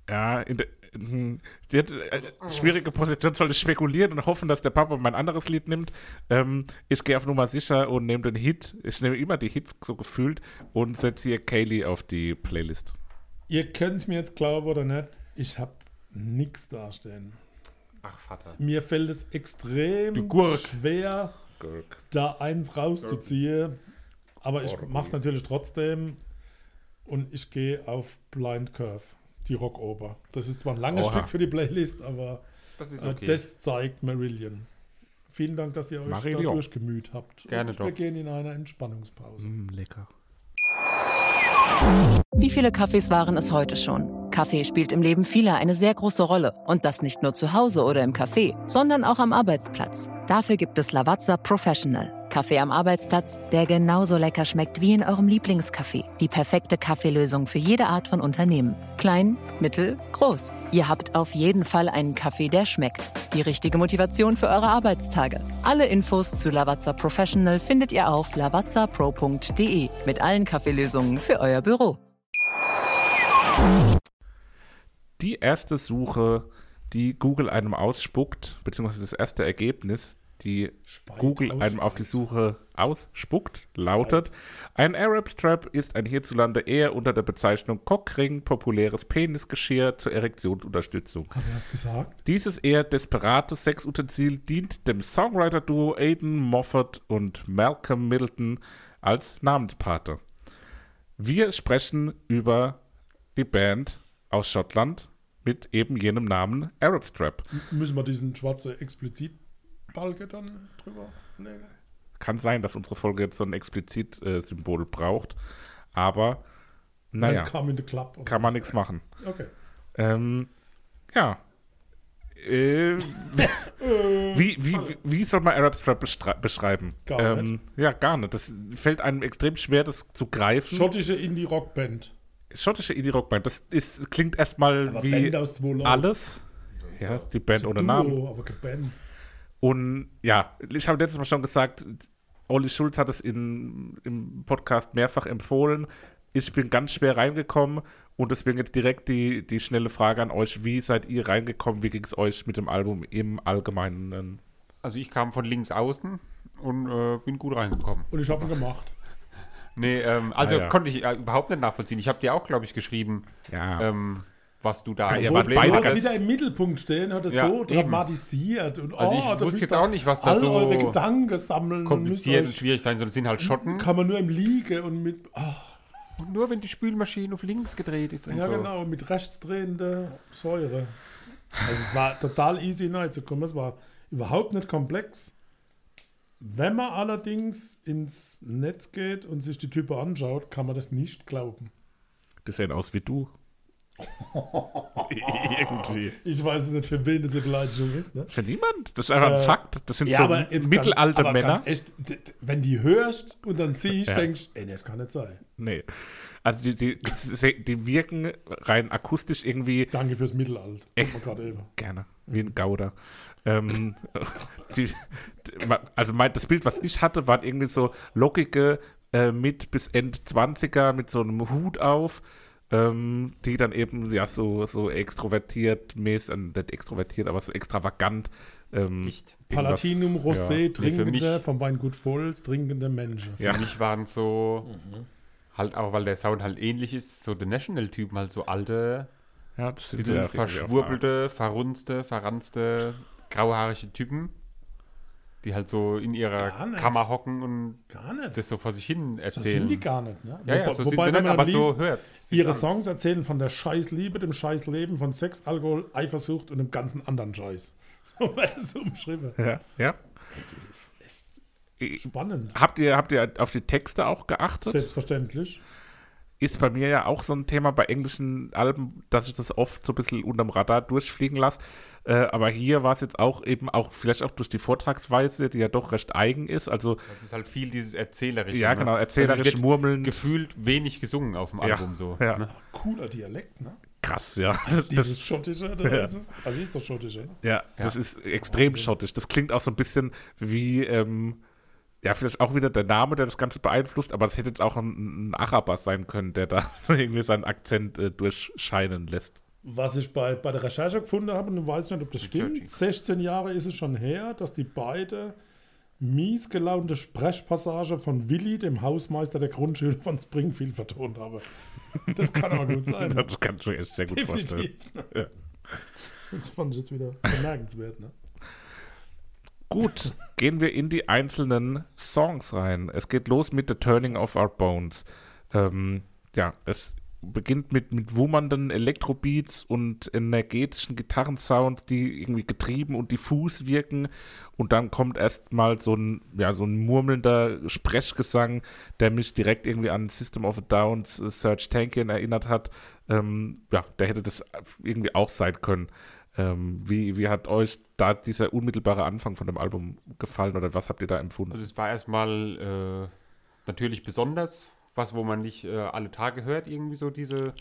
ja, in der, die hat, äh, schwierige Position, soll ich spekulieren und hoffen, dass der Papa mein anderes Lied nimmt. Ähm, ich gehe auf Nummer sicher und nehme den Hit. Ich nehme immer die Hits so gefühlt und setze hier Kaylee auf die Playlist. Ihr könnt es mir jetzt glauben oder nicht, ich habe nichts dastehen. Ach, Vater. Mir fällt es extrem schwer, Gurk. da eins rauszuziehen. Aber ich mache es natürlich trotzdem. Und ich gehe auf Blind Curve, die Rockoper. Das ist zwar ein langes Oha. Stück für die Playlist, aber Das ist äh, okay. das zeigt Marillion. Vielen Dank, dass ihr euch Marillion. da durchgemüht habt. Gerne Und wir doch. gehen in eine Entspannungspause. Mm, lecker. Wie viele Kaffees waren es heute schon? Kaffee spielt im Leben vieler eine sehr große Rolle. Und das nicht nur zu Hause oder im Café, sondern auch am Arbeitsplatz. Dafür gibt es Lavazza Professional. Kaffee am Arbeitsplatz, der genauso lecker schmeckt wie in eurem Lieblingscafé. Die perfekte Kaffeelösung für jede Art von Unternehmen. Klein, mittel, groß. Ihr habt auf jeden Fall einen Kaffee, der schmeckt. Die richtige Motivation für eure Arbeitstage. Alle Infos zu Lavazza Professional findet ihr auf lavazzapro.de mit allen Kaffeelösungen für euer Büro. Die erste Suche, die Google einem ausspuckt, beziehungsweise das erste Ergebnis, die Speit, Google einem auf die Suche ausspuckt, lautet: Ein Arab Strap ist ein hierzulande eher unter der Bezeichnung Cockring populäres Penisgeschirr zur Erektionsunterstützung. Hat er das gesagt? Dieses eher desperate Sexutensil dient dem Songwriter-Duo Aidan Moffat und Malcolm Middleton als Namenspate. Wir sprechen über die Band aus Schottland mit eben jenem Namen Arab Strap. Müssen wir diesen schwarzen Explizitbalke dann drüber legen? Kann sein, dass unsere Folge jetzt so ein Explizit-Symbol braucht, aber naja, Come in the Club. kann man nichts machen. Okay. Ähm, ja. Äh, wie, wie, wie, soll man Arab Strap beschreiben? Gar ähm, Ja, gar nicht. Das fällt einem extrem schwer, das zu greifen. Schottische Indie-Rockband. Schottische Indie-Rockband. Das ist, klingt erstmal Aber wie alles. Ja, die Band ohne Duo, Namen. aber Band. Und ja, ich habe letztes Mal schon gesagt, Olli Schulz hat es in, im Podcast mehrfach empfohlen. Ich bin ganz schwer reingekommen und deswegen jetzt direkt die, die schnelle Frage an euch. Wie seid ihr reingekommen? Wie ging es euch mit dem Album im Allgemeinen? Also ich kam von links außen und äh, bin gut reingekommen. Und ich habe ihn gemacht. Nee, ähm, also Ah, ja. konnte ich äh, überhaupt nicht nachvollziehen. Ich habe dir auch, glaube ich, geschrieben, Ja. ähm, was du da wart Problem beide Du hast ganz- wieder im Mittelpunkt stehen, hat es Ja, so eben. dramatisiert. Und, Also ich oh, da wusste jetzt auch nicht, was da all so eure Gedanken sammeln. kompliziert und schwierig sein, sondern sind halt Schotten. Kann man nur im Liegen und mit, oh, Und nur wenn die Spülmaschine auf links gedreht ist und ja so. genau, mit rechtsdrehender Säure. Also es war total easy reinzukommen. Es war überhaupt nicht komplex. Wenn man allerdings ins Netz geht und sich die Typen anschaut, kann man das nicht glauben. Das sehen aus wie du. Irgendwie. Ich weiß nicht, für wen diese Beleidigung ist. Ne? Für niemand. Das ist einfach ein Äh, Fakt. Das sind Ja, so mittelalte ganz, Männer. Ganz echt, wenn die hörst und dann siehst, Ja. denkst ey, das kann nicht sein. Nee. Also die, die, die, die wirken rein akustisch irgendwie Danke fürs Mittelalter. Echt? Gerade eben. gerne, wie ein Gouda. Ähm, die, also mein, das Bild, was ich hatte, waren irgendwie so lockige äh, mit bis Ende 20er mit so einem Hut auf, ähm, die dann eben ja so, so extrovertiert, mäßig, äh, nicht extrovertiert, aber so extravagant. Ähm, Palatinum Rosé, Ja. Nee, trinkende, mich- vom Weingut Volz, trinkende Menschen. Ja. Für mich waren so, Mhm. halt auch, weil der Sound halt ähnlich ist, so The National-Typen, halt so alte, ja, verschwurbelte, verrunzte, verranzte, grauhaarige Typen, die halt so in ihrer. Kammer hocken und das so vor sich hin so erzählen. sind die gar nicht. Ne? ja, ja, Wobei- so wobei, sind sie nicht, aber liest, so sich Ihre an. Songs erzählen von der Scheißliebe, dem Scheißleben, von Sex, Alkohol, Eifersucht und dem ganzen anderen Scheiß. So wird es umschrieben. Ja, ja. Spannend. Habt ihr, habt ihr auf die Texte auch geachtet? Selbstverständlich. ist bei mir ja auch so ein Thema bei englischen Alben, dass ich das oft so ein bisschen unterm Radar durchfliegen lasse. Äh, aber hier war es jetzt auch eben auch vielleicht auch durch die Vortragsweise, die ja doch recht eigen ist. Also Das ist halt viel dieses Erzählerische. Ja, ne? genau, erzählerisch Also es wird Murmeln. Gefühlt wenig gesungen auf dem Ja, Album so. ja. Ne? Cooler Dialekt, ne? krass, ja. Dieses Schottische, da Ja. ist es. Also ist das Schottische. ne? Ja, das ist extrem schottisch. Das klingt auch so ein bisschen wie, ähm, ja, vielleicht auch wieder der Name, der das Ganze beeinflusst, aber das hätte jetzt auch ein, ein Araber sein können, der da irgendwie seinen Akzent äh, durchscheinen lässt. Was ich bei, bei der Recherche gefunden habe, und ich weiß nicht, ob das stimmt, Churchill. 16 Jahre ist es schon her, dass die beide mies gelaunte Sprechpassage von Willi, dem Hausmeister der Grundschule von Springfield, vertont haben. Das kann aber gut sein. Das kann ich mir echt sehr gut vorstellen. Definitiv. ne? Ja. Das fand ich jetzt wieder bemerkenswert. Ne? Gut, gehen wir in die einzelnen Songs rein. Es geht los mit The Turning of Our Bones. Ähm, ja, es beginnt mit, mit wummernden Elektrobeats und energetischen Gitarrensounds, die irgendwie getrieben und diffus wirken. Und dann kommt erstmal so ein, ja, so ein murmelnder Sprechgesang, der mich direkt irgendwie an System of a Downs äh, Serge Tankian erinnert hat. Ähm, ja, der hätte das irgendwie auch sein können. Ähm, wie, wie hat euch da dieser unmittelbare Anfang von dem Album gefallen oder was habt ihr da empfunden? Also es war erstmal äh, natürlich besonders, was wo man nicht äh, alle Tage hört, irgendwie so diese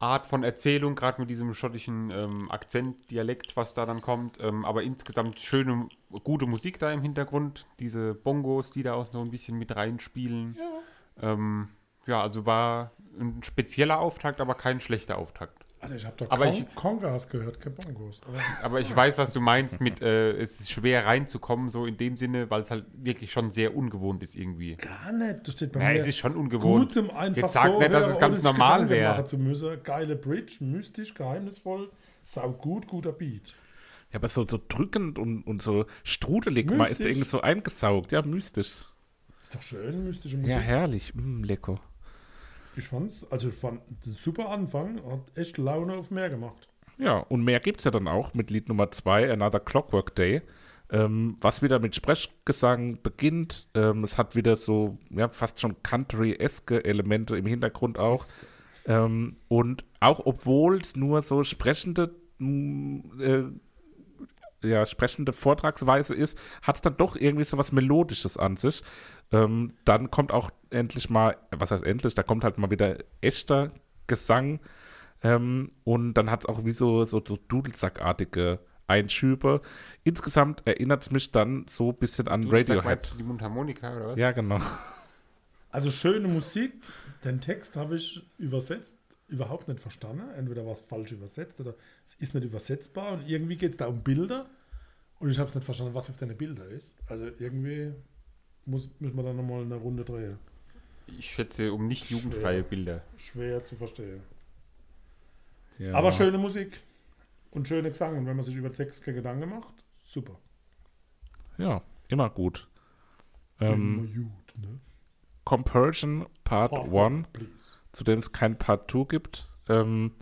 Art von Erzählung, gerade mit diesem schottischen ähm, Akzent, Dialekt, was da dann kommt. Ähm, aber insgesamt schöne, gute Musik da im Hintergrund, diese Bongos, die da auch noch ein bisschen mit reinspielen. Ja, ähm, ja also war ein spezieller Auftakt, aber kein schlechter Auftakt. Also ich habe doch Aber Con ich- Congas gehört, kein Bongos. Aber Aber ich weiß, was du meinst mit, äh, es ist schwer reinzukommen, so in dem Sinne, weil es halt wirklich schon sehr ungewohnt ist irgendwie. gar nicht. Das steht bei Ja, mir. es ist schon ungewohnt. Gut zum einfach Jetzt sag so nicht, dass es ganz normal wäre. Geile Bridge, mystisch, geheimnisvoll, sau gut, guter Beat. Ja, aber so, so drückend und, und so strudelig mal ist Mystisch. der irgendwie so eingesaugt. Ja, mystisch. Ist doch schön, mystische Musik. Ja, herrlich. Mm, lecker. Ich fand's, also ich fand ein super Anfang, hat echt Laune auf mehr gemacht. Ja, und mehr gibt es ja dann auch mit Lied Nummer 2, Another Clockwork Day, ähm, was wieder mit Sprechgesang beginnt. Ähm, es hat wieder so, ja, fast schon Country-eske Elemente im Hintergrund auch. Ähm, und auch obwohl es nur so sprechende, mm, äh, ja, sprechende Vortragsweise ist, hat es dann doch irgendwie so was Melodisches an sich. Ähm, dann kommt auch endlich mal, was heißt endlich, da kommt halt mal wieder echter Gesang ähm, und dann hat es auch wie so, so, so Dudelsackartige Einschübe. Insgesamt erinnert es mich dann so ein bisschen an Du Radiohead. Die Mundharmonika oder was? Ja, genau. Also schöne Musik. Den Text habe ich übersetzt, überhaupt nicht verstanden. Entweder war es falsch übersetzt oder es ist nicht übersetzbar. Und irgendwie geht es da um Bilder. Und ich habe es nicht verstanden, was auf deine Bilder ist. Also irgendwie muss, müssen wir da nochmal eine Runde drehen. Ich schätze um nicht jugendfreie Bilder. Schwer zu verstehen. Ja. Aber schöne Musik und schöne Gesang. Und wenn man sich über Text keine Gedanken macht, super. Ja, immer gut. Immer Ähm, gut, ne? Compersion Part Part 1, Please. Zu dem es kein Part 2 gibt. Ähm,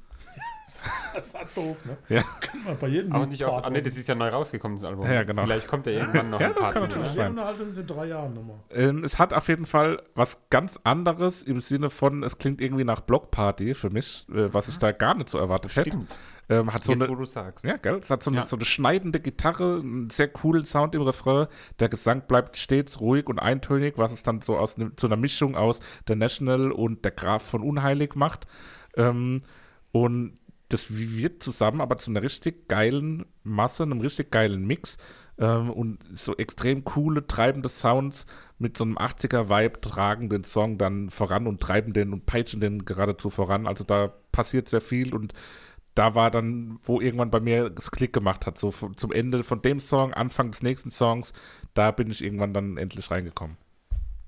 Das ist halt doof, ne? Ja. Kann man bei jedem Aber nicht auf. Part Ah, nee, one. das ist ja neu rausgekommen, das Album. Ja, genau. Vielleicht kommt ja irgendwann noch Ja, ein das paar. kann natürlich ne? Wir sein. unterhalten uns in drei Jahren nochmal. ähm, es hat auf jeden Fall was ganz anderes im Sinne von, es klingt irgendwie nach Blockparty für mich, äh, was ich da gar nicht so erwartet hätte. Ähm, hat so Jetzt, eine, wo du sagst. Ja, gell? Es hat so eine, Ja. so eine schneidende Gitarre, einen sehr coolen Sound im Refrain. Der Gesang bleibt stets ruhig und eintönig, was es dann so aus ne, zu einer Mischung aus der National und der Graf von Unheilig macht. Ähm, und das wird zusammen aber zu einer richtig geilen Masse, einem richtig geilen Mix. Ähm, und so extrem coole, treibende Sounds mit so einem 80er-Vibe tragen den Song dann voran und treiben den und peitschen den geradezu voran. Also da passiert sehr viel und da war dann, wo irgendwann bei mir das Klick gemacht hat, so zum Ende von dem Song, Anfang des nächsten Songs, da bin ich irgendwann dann endlich reingekommen.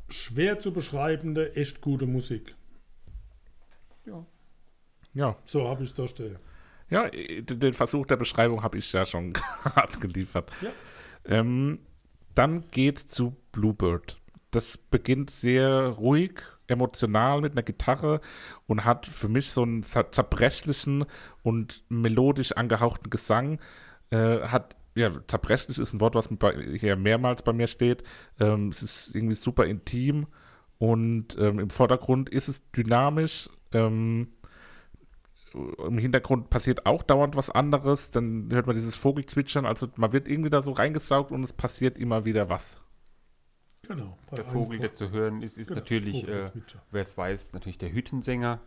Schwer zu beschreibende, echt gute Musik. Ja, So habe ich es da stehen. ja, den den Versuch der Beschreibung habe ich ja schon hart geliefert. Ja. Ähm, dann geht zu Bluebird. Das beginnt sehr ruhig, emotional mit einer Gitarre und hat für mich so einen zer- zerbrechlichen und melodisch angehauchten Gesang. Äh, hat, ja, zerbrechlich ist ein Wort, was bei, hier mehrmals bei mir steht. Ähm, es ist irgendwie super intim und ähm, im Vordergrund ist es dynamisch. Ähm, im Hintergrund passiert auch dauernd was anderes, dann hört man dieses Vogelzwitschern, also man wird irgendwie da so reingesaugt und es passiert immer wieder was. Genau. Der Vogel, der zu hören ist, ist Genau, natürlich, äh, wer es weiß, natürlich der Hüttensänger.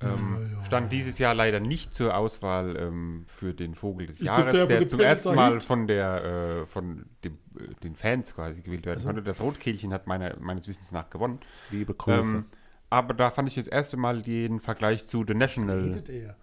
Ähm, Stand dieses Jahr leider nicht zur Auswahl ähm, für den Vogel des Ist das Jahres, der der, zum ersten Mal von der äh, von dem, äh, den Fans quasi gewählt werden konnte. Das Rotkehlchen hat meiner, meines Wissens nach gewonnen. Liebe Grüße. Ähm, aber da fand ich das erste Mal den Vergleich zu The National Redet er?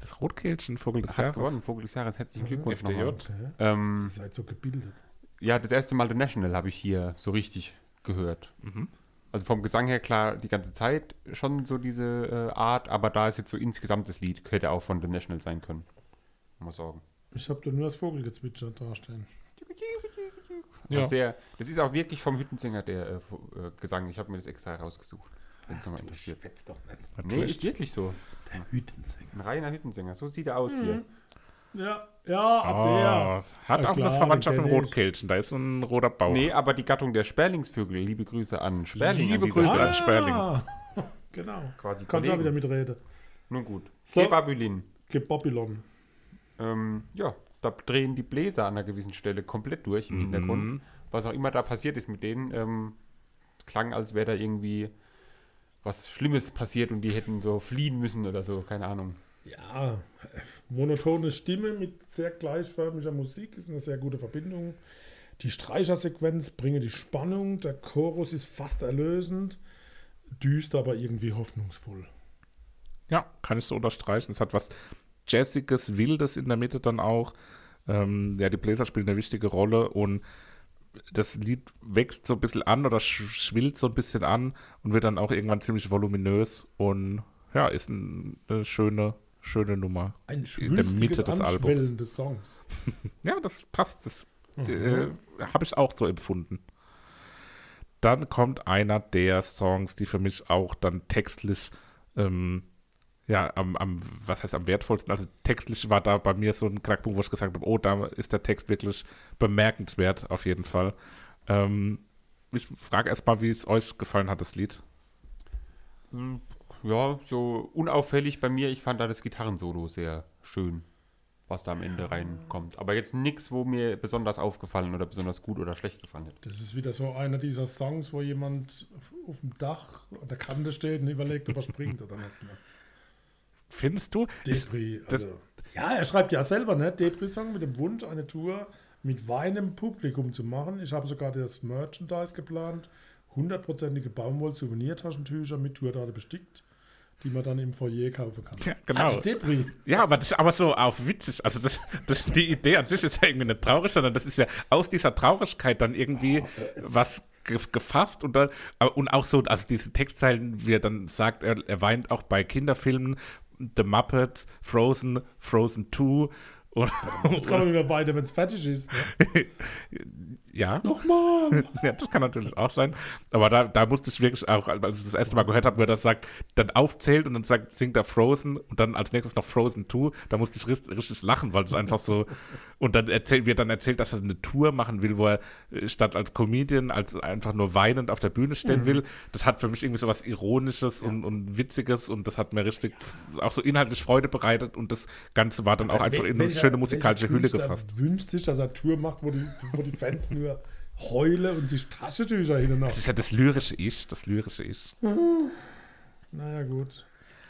Das Rotkehlchen, Vogel des Hat Jahres. gewonnen, Vogel des Jahres. Herzlichen Glückwunsch FDJ. Okay. Ähm, Ihr seid so gebildet. Ja, das erste Mal The National habe ich hier so richtig gehört. Mhm. Also vom Gesang her klar die ganze Zeit schon so diese äh, Art, aber da ist jetzt so insgesamt das Lied, hätte auch von The National sein können. Muss sagen. Ich habe da nur das Vogelgezwitscher dastehen. Ja. Ja. Sehr, das ist auch wirklich vom Hüttensänger der äh, äh, Gesang. Ich habe mir das extra herausgesucht, wenn es nochmal interessiert. Doch nicht. Nee, ist wirklich so. Der Hütensänger. Ein reiner Hüttensänger. So sieht er aus hier. Ja, ja, ab Oh, der. hat Na auch klar, eine Verwandtschaft mit. Rotkehlchen. Da ist ein roter Bauch. Nee, aber die Gattung der Sperlingsvögel. Liebe Grüße an Sperling. Liebe an Grüße Stelle. an Sperling. Ah, genau. Quasi Kannst du auch wieder mitreden. Nun gut. So. Kebabylin. Gebobylon. Ähm, ja, da drehen die Bläser an einer gewissen Stelle komplett durch im Hintergrund. Was auch immer da passiert ist mit denen, ähm, klang, als wäre da irgendwie was Schlimmes passiert und die hätten so fliehen müssen oder so, keine Ahnung. Ja, monotone Stimme mit sehr gleichförmiger Musik ist eine sehr gute Verbindung. Die Streichersequenz bringe die Spannung, der Chorus ist fast erlösend, düster, aber irgendwie hoffnungsvoll. Ja, kann ich so unterstreichen. Es hat was Jazziges, Wildes in der Mitte dann auch. Ähm, ja, die Bläser spielen eine wichtige Rolle und das Lied wächst so ein bisschen an oder sch schwillt so ein bisschen an und wird dann auch irgendwann ziemlich voluminös und ja, ist ein, eine schöne, schöne Nummer. Ein In der Mitte des Albums. Des Songs. Ja, das passt. Das äh, habe ich auch so empfunden. Dann kommt einer der Songs, die für mich auch dann textlich, ähm, ja, am, am, was heißt am wertvollsten? Also textlich war da bei mir so ein Knackpunkt, wo ich gesagt habe, oh, da ist der Text wirklich bemerkenswert, auf jeden Fall. Ähm, ich frage erst mal, wie es euch gefallen hat, das Lied. Ja, so unauffällig bei mir. Ich fand da das Gitarrensolo sehr schön, was da am Ende reinkommt. Aber jetzt nichts, wo mir besonders aufgefallen oder besonders gut oder schlecht gefallen hat. Das ist wieder so einer dieser Songs, wo jemand auf, dem Dach an der Kante steht und überlegt, ob er springt oder nicht. Ne? Findest du? Das- also. Ja, er schreibt ja selber, ne? Depri-Song mit dem Wunsch, eine Tour mit weinem Publikum zu machen. Ich habe sogar das Merchandise geplant. Hundertprozentige Baumwoll-Souvenirtaschentücher mit Tourdate bestickt, die man dann im Foyer kaufen kann. Ja, genau. Also Depri. Ja, aber das ist aber so auf witzig. Also das, das, die Idee an sich ist ja irgendwie nicht traurig, sondern das ist ja aus dieser Traurigkeit dann irgendwie was ge gefasst und dann und auch so, also diese Textzeilen, wie er dann sagt, er, er weint auch bei Kinderfilmen, The Muppets, Frozen, Frozen 2 und, Jetzt kann man wieder weiter, wenn es fertig ist. Ne? ja. Nochmal. Ja, das kann natürlich auch sein. Aber da, da musste ich wirklich auch, als ich das erste Mal gehört habe, wo er das sagt, dann aufzählt und dann sagt, singt er Frozen und dann als nächstes noch Frozen 2, da musste ich richtig, richtig lachen, weil es einfach so. Und dann erzählt, wird dann erzählt, dass er eine Tour machen will, wo er äh, statt als Comedian, als einfach nur weinend auf der Bühne stehen will. Das hat für mich irgendwie so was Ironisches und, und Witziges und das hat mir richtig auch so inhaltlich Freude bereitet und das Ganze war dann auch einfach in schöne musikalische Hülle gefasst. wünscht sich, dass er Tour macht, wo die, wo die Fans nur heulen und sich Taschentücher hin und nach. Das ist ja das lyrische Ich, das lyrische Ich. Naja, gut.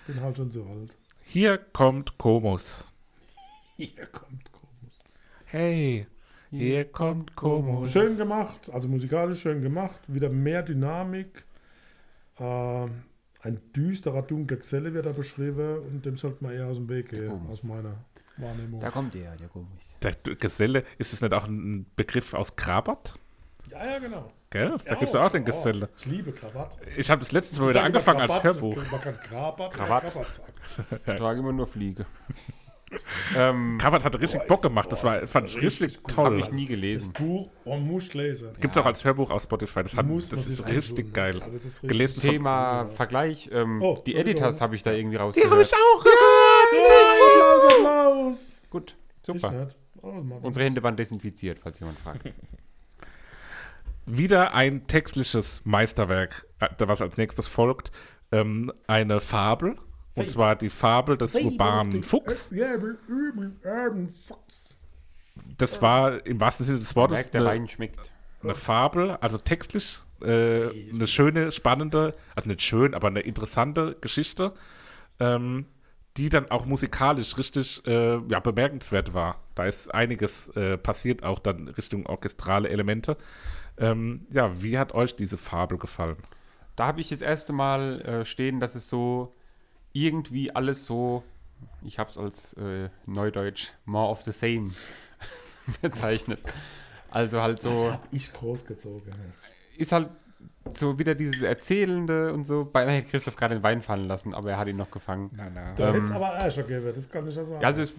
Bin halt schon so alt. Hier kommt Komus. Hier kommt Komus. Hey, hier kommt Komus. Schön gemacht, also musikalisch schön gemacht. Wieder mehr Dynamik. Ähm, ein düsterer, dunkler Geselle wird da beschrieben und dem sollte man eher aus dem Weg gehen, aus meiner Wahrnehmung. kommt er, der Komisch. Der Geselle, ist es nicht auch ein Begriff aus Krabat? Ja, ja, genau. Gell? Da gibt es ja auch den Geselle. Oh, ich liebe Krawatte. Ich habe das letztes Mal wieder angefangen als Krawatt, Hörbuch. Man kann Krabat Krawatt. oder Krawatt sagen. Ich trage immer nur Fliege. ähm, Krabat hat richtig Boah, Bock gemacht. Das war, fand ich richtig richtig toll. habe ich nie Das gelesen. Buch, man muss lesen. Gibt es auch als Hörbuch auf Spotify. Das, hat, das ist richtig geil. Also das ist richtig Gelesen von Thema Vergleich. Ähm, Oh, die. Editors habe ich da irgendwie Die habe ich rausgehört. auch gehört. Applaus, Applaus. Gut, super. Oh. Unsere Hände waren desinfiziert, falls jemand fragt. Wieder ein textliches Meisterwerk, äh, was als nächstes folgt. Ähm, eine Fabel. Und zwar die Fabel des urbanen Fuchs. Das war im wahrsten Sinne des Wortes Merkt, eine, eine Fabel, also textlich äh, eine schöne, spannende, also nicht schön, aber eine interessante Geschichte, ähm, die dann auch musikalisch richtig äh, ja, bemerkenswert war. Da ist einiges äh, passiert, auch dann Richtung orchestrale Elemente. Ähm, ja, wie hat euch diese Fabel gefallen? Da habe ich das erste Mal äh, stehen, dass es so irgendwie alles so Ich habe es als äh, Neudeutsch more of the same bezeichnet. Also halt Das so, hab ich großgezogen. ist halt so wieder dieses Erzählende und so. Beinahe hätte Christoph gerade den Wein fallen lassen, aber er hat ihn noch gefangen. Nein, nein. Da hätte es Ähm, aber Ärscher geben, das kann ich ja sagen. Ja, also es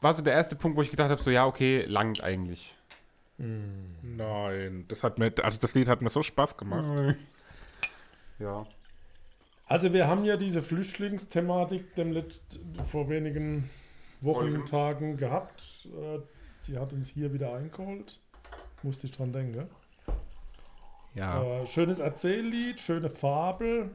war so der erste Punkt, wo ich gedacht habe, so ja, okay, langt eigentlich. Nein, das hat mir, also das Lied hat mir so Spaß gemacht. Ja. Also wir haben ja diese Flüchtlingsthematik dem Let vor wenigen Wochen, Folgen. Tagen gehabt. Äh, Die hat uns hier wieder eingeholt. Musste ich dran denken. Ja. Äh, schönes Erzähllied, schöne Fabel.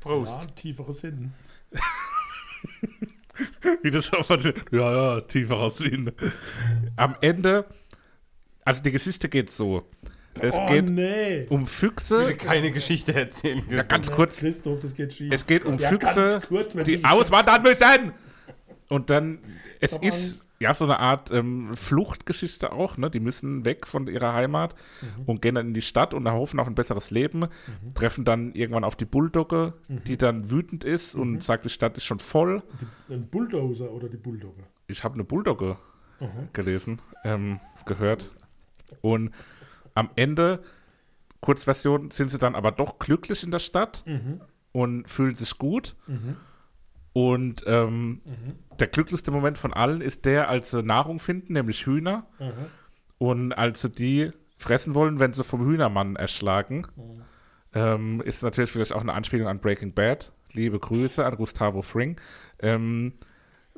Prost. Ja, tiefere Sinn. Wie das auch mal, ja, ja, tieferer Sinn. Am Ende, also die Geschichte geht so. Es oh geht nee. um Füchse. Keine Geschichte erzählen. Ja, ganz kurz. Christoph, das geht schief. Es geht um Ja, Füchse, ganz kurz, die ich- auswandern müssen. Und dann, es hab ist ja so eine Art ähm, Fluchtgeschichte auch, ne? Die müssen weg von ihrer Heimat Mhm. und gehen dann in die Stadt und erhoffen auf ein besseres Leben, treffen dann irgendwann auf die Bulldogge, Mhm. die dann wütend ist und sagt, die Stadt ist schon voll. Ein Bulldozer oder die Bulldogge. Ich habe eine Bulldogge gelesen, ähm, gehört. Und am Ende, Kurzversion, sind sie dann aber doch glücklich in der Stadt und fühlen sich gut. Und ähm, der glücklichste Moment von allen ist der, als sie Nahrung finden, nämlich Hühner. Und als sie die fressen wollen, wenn sie vom Hühnermann erschlagen, ähm, ist natürlich vielleicht auch eine Anspielung an Breaking Bad. Liebe Grüße an Gustavo Fring. Ähm,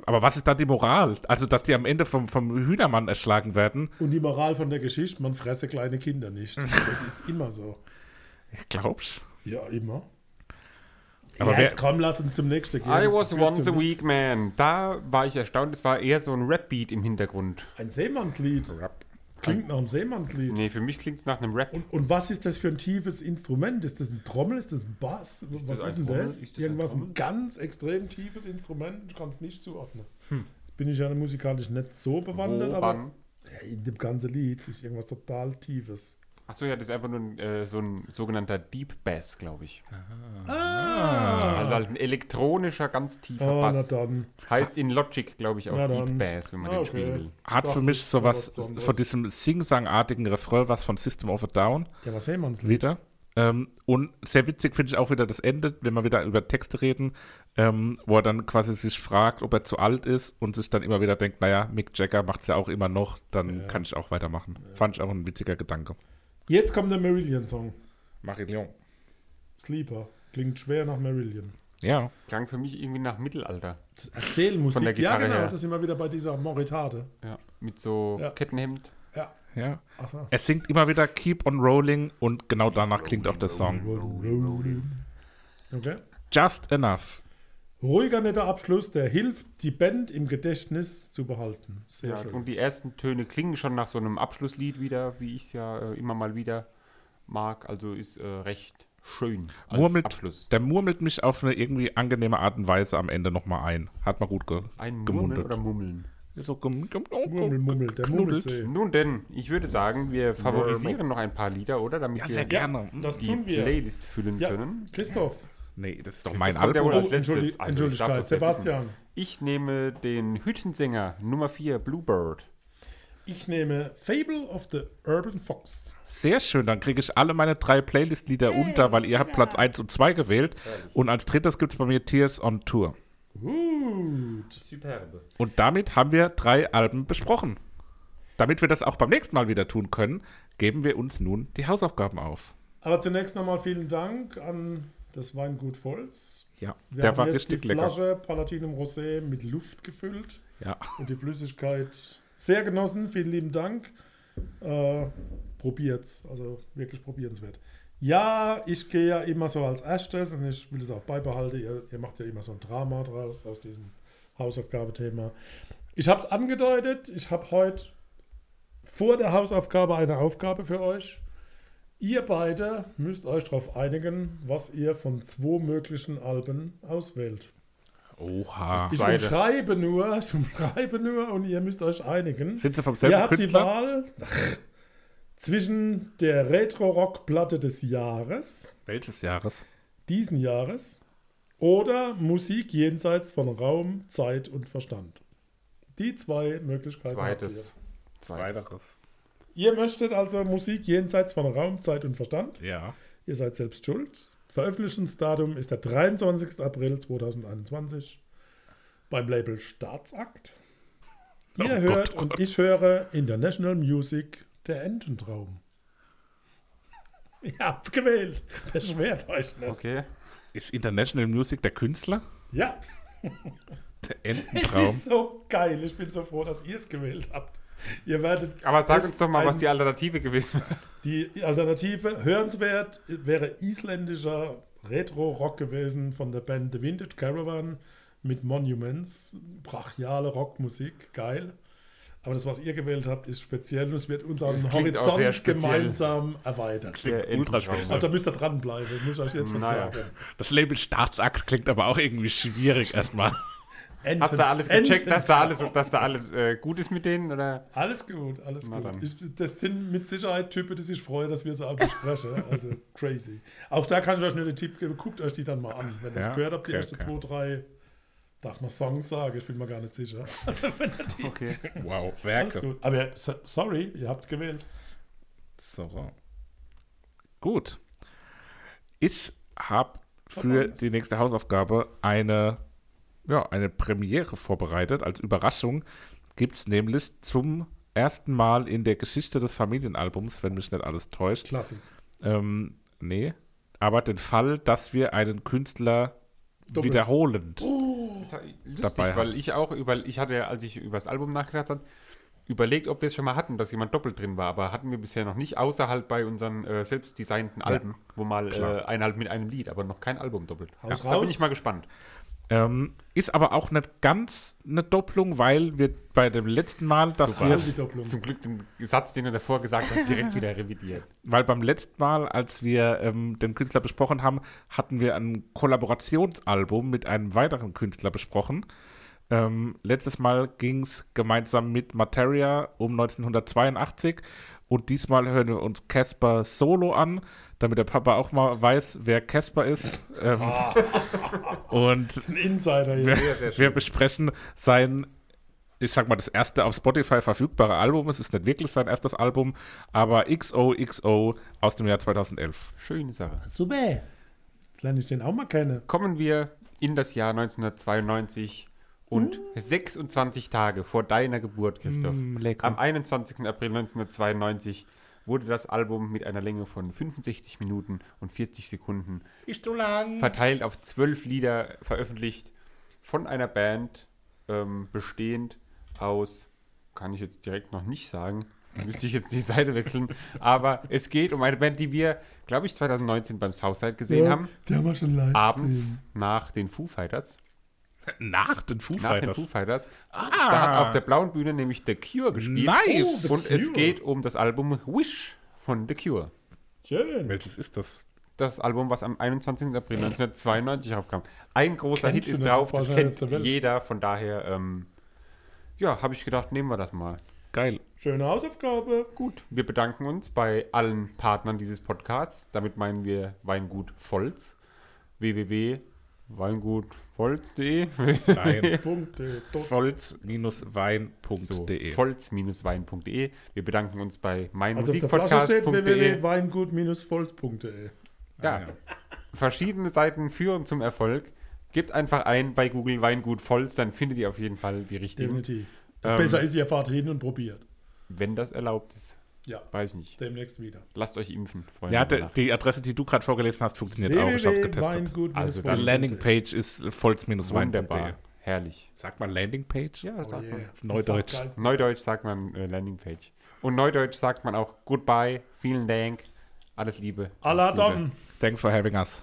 aber was ist da die Moral? Also, dass die am Ende vom, vom Hühnermann erschlagen werden? Und die Moral von der Geschichte, man fresse kleine Kinder nicht. Das ist immer so. Ich glaub's. Ja, immer. Aber ja, jetzt komm, lass uns zum nächsten gehen. I was once a weak man. Da war ich erstaunt, es war eher so ein Rap-Beat im Hintergrund. Ein Seemannslied. Klingt nach einem Seemannslied. Nee, für mich klingt es nach einem Rap. Und, und was ist das für ein tiefes Instrument? Ist das ein Trommel? Ist das ein Bass? was das ist ein denn Trommel? das? Ist das ein Irgendwas, ein, Trommel? ganz extrem tiefes Instrument. Ich kann es nicht zuordnen. Hm. Jetzt bin ich ja musikalisch nicht so bewandert, Wo, aber wann? ja, in dem ganzen Lied ist irgendwas total Tiefes. Achso, ja, das ist einfach nur ein, äh, so ein sogenannter Deep Bass, glaube ich. Ah, Also halt ein elektronischer, ganz tiefer oh, na Bass. dann. Heißt in Logic, glaube ich, auch Na Deep dann. Bass, wenn man Ah, den okay. spielen will. Hat Doch, für mich sowas von diesem Sing-Sang-artigen Refrain was von System of a Down Ja, was Seemannslied? wieder. Ähm, und sehr witzig finde ich auch wieder das Ende, wenn wir wieder über Texte reden, ähm, wo er dann quasi sich fragt, ob er zu alt ist und sich dann immer wieder denkt, naja, Mick Jagger macht es ja auch immer noch, dann kann ich auch weitermachen. Fand ich auch ein witziger Gedanke. Jetzt kommt der Marillion-Song. Marillion. Sleeper. Klingt schwer nach Marillion. Ja, Klang für mich irgendwie nach Mittelalter. Das Erzählmusik. Von der ja, Gitarre genau. her. Das sind wir wieder bei dieser Moritate. Ja, mit so Ja. Kettenhemd. Ja. ja. Achso. Er singt immer wieder Keep on Rolling und genau danach klingt auch der Song. Okay. Just Enough. Ruhiger, netter Abschluss, der hilft, die Band im Gedächtnis zu behalten. Sehr Ja, schön. und die ersten Töne klingen schon nach so einem Abschlusslied wieder, wie ich es ja äh, immer mal wieder mag. Also ist äh, recht schön als Murmelt, Abschluss. der murmelt mich auf eine irgendwie angenehme Art und Weise am Ende nochmal ein. Hat mal gut ge Ein Murmeln gemundet. oder Mummeln? So gem gem Mummel, Mummel, der. Mummelsee. Nun denn, ich würde sagen, wir favorisieren noch ein paar Lieder, oder? Damit Ja, wir sehr gerne. Das die tun wir. Playlist füllen Ja, können. Christoph. Nee, das ist doch mein kommt ja wohl Album. als letztes. Entschuldi- Also, ich darf Sebastian. bitten. Ich nehme den Hüttensänger Nummer 4, Bluebird. Ich nehme Fable of the Urban Fox. Sehr schön, dann kriege ich alle meine drei Playlist-Lieder unter, weil ihr habt Platz 1 und 2 gewählt. Und als drittes gibt es bei mir Tears on Tour. Gut. Superbe. Und damit haben wir drei Alben besprochen. Damit wir das auch beim nächsten Mal wieder tun können, geben wir uns nun die Hausaufgaben auf. Aber zunächst nochmal vielen Dank an das Weingut Volz. Ja, Wir der haben war richtig die lecker. Flasche Palatinum Rosé mit Luft gefüllt Ja. und die Flüssigkeit sehr genossen. Vielen lieben Dank. Äh, probiert's, also wirklich probierenswert. Ja, ich gehe ja immer so als erstes und ich will es auch beibehalten. Ihr, ihr macht ja immer so ein Drama draus aus diesem Hausaufgabethema. Ich habe es angedeutet, ich habe heute vor der Hausaufgabe eine Aufgabe für euch. Ihr beide müsst euch darauf einigen, was ihr von zwei möglichen Alben auswählt. Oha. Ich Zweite. umschreibe nur, ich umschreibe nur und ihr müsst euch einigen. Sind sie vom Ihr selben habt die Künstler? Wahl zwischen der Retro-Rock-Platte des Jahres, Welches Jahres? diesen Jahres, oder Musik jenseits von Raum, Zeit und Verstand. Die zwei Möglichkeiten habt ihr. Zweites. Zweites. Ihr möchtet also Musik jenseits von Raum, Zeit und Verstand. Ja. Ihr seid selbst schuld. Veröffentlichungsdatum ist der 23. April 2021 beim Label Staatsakt. Ihr Oh hört Gott, oh und Gott. ich höre International Music der Ententraum. Ihr habt gewählt. Beschwert euch nicht. Okay. Ist International Music der Künstler? Ja, Der es Ententraum. ist so geil. Ich bin so froh, dass ihr es gewählt habt. Ihr werdet. Aber sag uns doch mal, was ein- die Alternative gewesen wäre. Die Alternative hörenswert wäre isländischer Retro-Rock gewesen von der Band The Vintage Caravan mit Monuments. Brachiale Rockmusik, geil. Aber das, was ihr gewählt habt, ist speziell und es wird unseren klingt Horizont gemeinsam erweitert. Der ultra speziell. Also da müsst ihr dranbleiben, muss ich euch jetzt schon Naja. sagen. Das Label Staatsakt klingt aber auch irgendwie schwierig erstmal. Enten- Hast du alles gecheckt, dass da alles, dass da alles äh, gut ist mit denen? Oder? Alles gut, alles Na gut. Ich, das sind mit Sicherheit Typen, die sich freuen, dass wir sie auch besprechen. Also crazy. Auch da kann ich euch nur den Tipp geben, guckt euch die dann mal an. Wenn ihr es Ja, gehört habt, die okay, ersten okay. zwei, drei, darf man Songs sagen, ich bin mir gar nicht sicher. Also wenn die, Okay. Wow, alles Werke. gut. Aber so- sorry, ihr habt gewählt. So. Gut. Ich habe für die nächste Hausaufgabe eine, ja, eine Premiere vorbereitet. Als Überraschung gibt es nämlich zum ersten Mal in der Geschichte des Familienalbums, wenn mich nicht alles täuscht, Klassik. ähm, nee, aber den Fall, dass wir einen Künstler Doppelt. wiederholend Das war lustig, Dabei weil ich auch über, ich hatte, als ich über das Album nachgedacht habe, überlegt, ob wir es schon mal hatten, dass jemand doppelt drin war, aber hatten wir bisher noch nicht, außer halt bei unseren äh, selbst designten Alben, wo mal äh, einer halt mit einem Lied, aber noch kein Album doppelt. Haus da raus. bin ich mal gespannt. Ähm, ist aber auch nicht ganz eine Doppelung, weil wir bei dem letzten Mal, dass Super. wir, Die Doppelung. Zum Glück den Satz, den du davor gesagt hast, direkt wieder revidiert. weil beim letzten Mal, als wir ähm, den Künstler besprochen haben, hatten wir ein Kollaborationsalbum mit einem weiteren Künstler besprochen. Ähm, letztes Mal ging es gemeinsam mit Materia um 1982 und diesmal hören wir uns Casper Solo an, damit der Papa auch mal weiß, wer Casper ist. Ähm, und Ein Insider hier. wir, wir besprechen sein, ich sag mal, das erste auf Spotify verfügbare Album. Es ist nicht wirklich sein erstes Album, aber XOXO aus dem Jahr 2011. Schöne Sache. Super. Jetzt lerne ich den auch mal kennen. Kommen wir in das Jahr 1992 und 26 Tage vor deiner Geburt, Christoph. lecker. Am 21. April 1992 wurde das Album mit einer Länge von 65 Minuten und 40 Sekunden Ist zu lang. verteilt auf zwölf Lieder veröffentlicht von einer Band ähm, bestehend aus, kann ich jetzt direkt noch nicht sagen, müsste ich jetzt die Seite wechseln, aber es geht um eine Band, die wir, glaube ich, 2019 beim Southside gesehen haben, Die haben wir schon live abends gesehen. nach den Foo Fighters. Nach den Foo Nach den Fighters. Foo Fighters. Da hat auf der blauen Bühne nämlich The Cure gespielt. Nice. Oh, The Und es Cure. geht um das Album Wish von The Cure. Schön. Welches ist das? Das Album, was am 21. April 1992 aufkam. Ein großer Kennst Hit ist drauf, das kennt jeder. Von daher, ähm, ja, habe ich gedacht, nehmen wir das mal. Geil. Schöne Hausaufgabe. Gut, wir bedanken uns bei allen Partnern dieses Podcasts. Damit meinen wir Weingut Volz, www.weingutvolz.de Nein. Dot. so, Volz-wein.de. volz-wein.de. Wir bedanken uns bei Also auf der Flasche steht www.weingut-volz.de. Ja, verschiedene Seiten führen zum Erfolg. Gebt einfach ein bei Google Weingut Volz, dann findet ihr auf jeden Fall die richtigen. Definitiv. Ähm, Besser ist, ihr fahrt hin und probiert. Wenn das erlaubt ist. Ja, Weiß ich nicht. demnächst wieder. Lasst euch impfen, Freunde. Ja, de, die Adresse, die du gerade vorgelesen hast, funktioniert auch. Ich habe getestet. Also Die Landingpage ist volz-wein.de. Wunderbar. Herrlich. Sagt man Landingpage? Ja, sagt man. Neudeutsch. Neudeutsch sagt man äh, Landingpage. Und Neudeutsch sagt man auch Goodbye, vielen Dank, alles Liebe. Allah. Dom. Thanks for having us.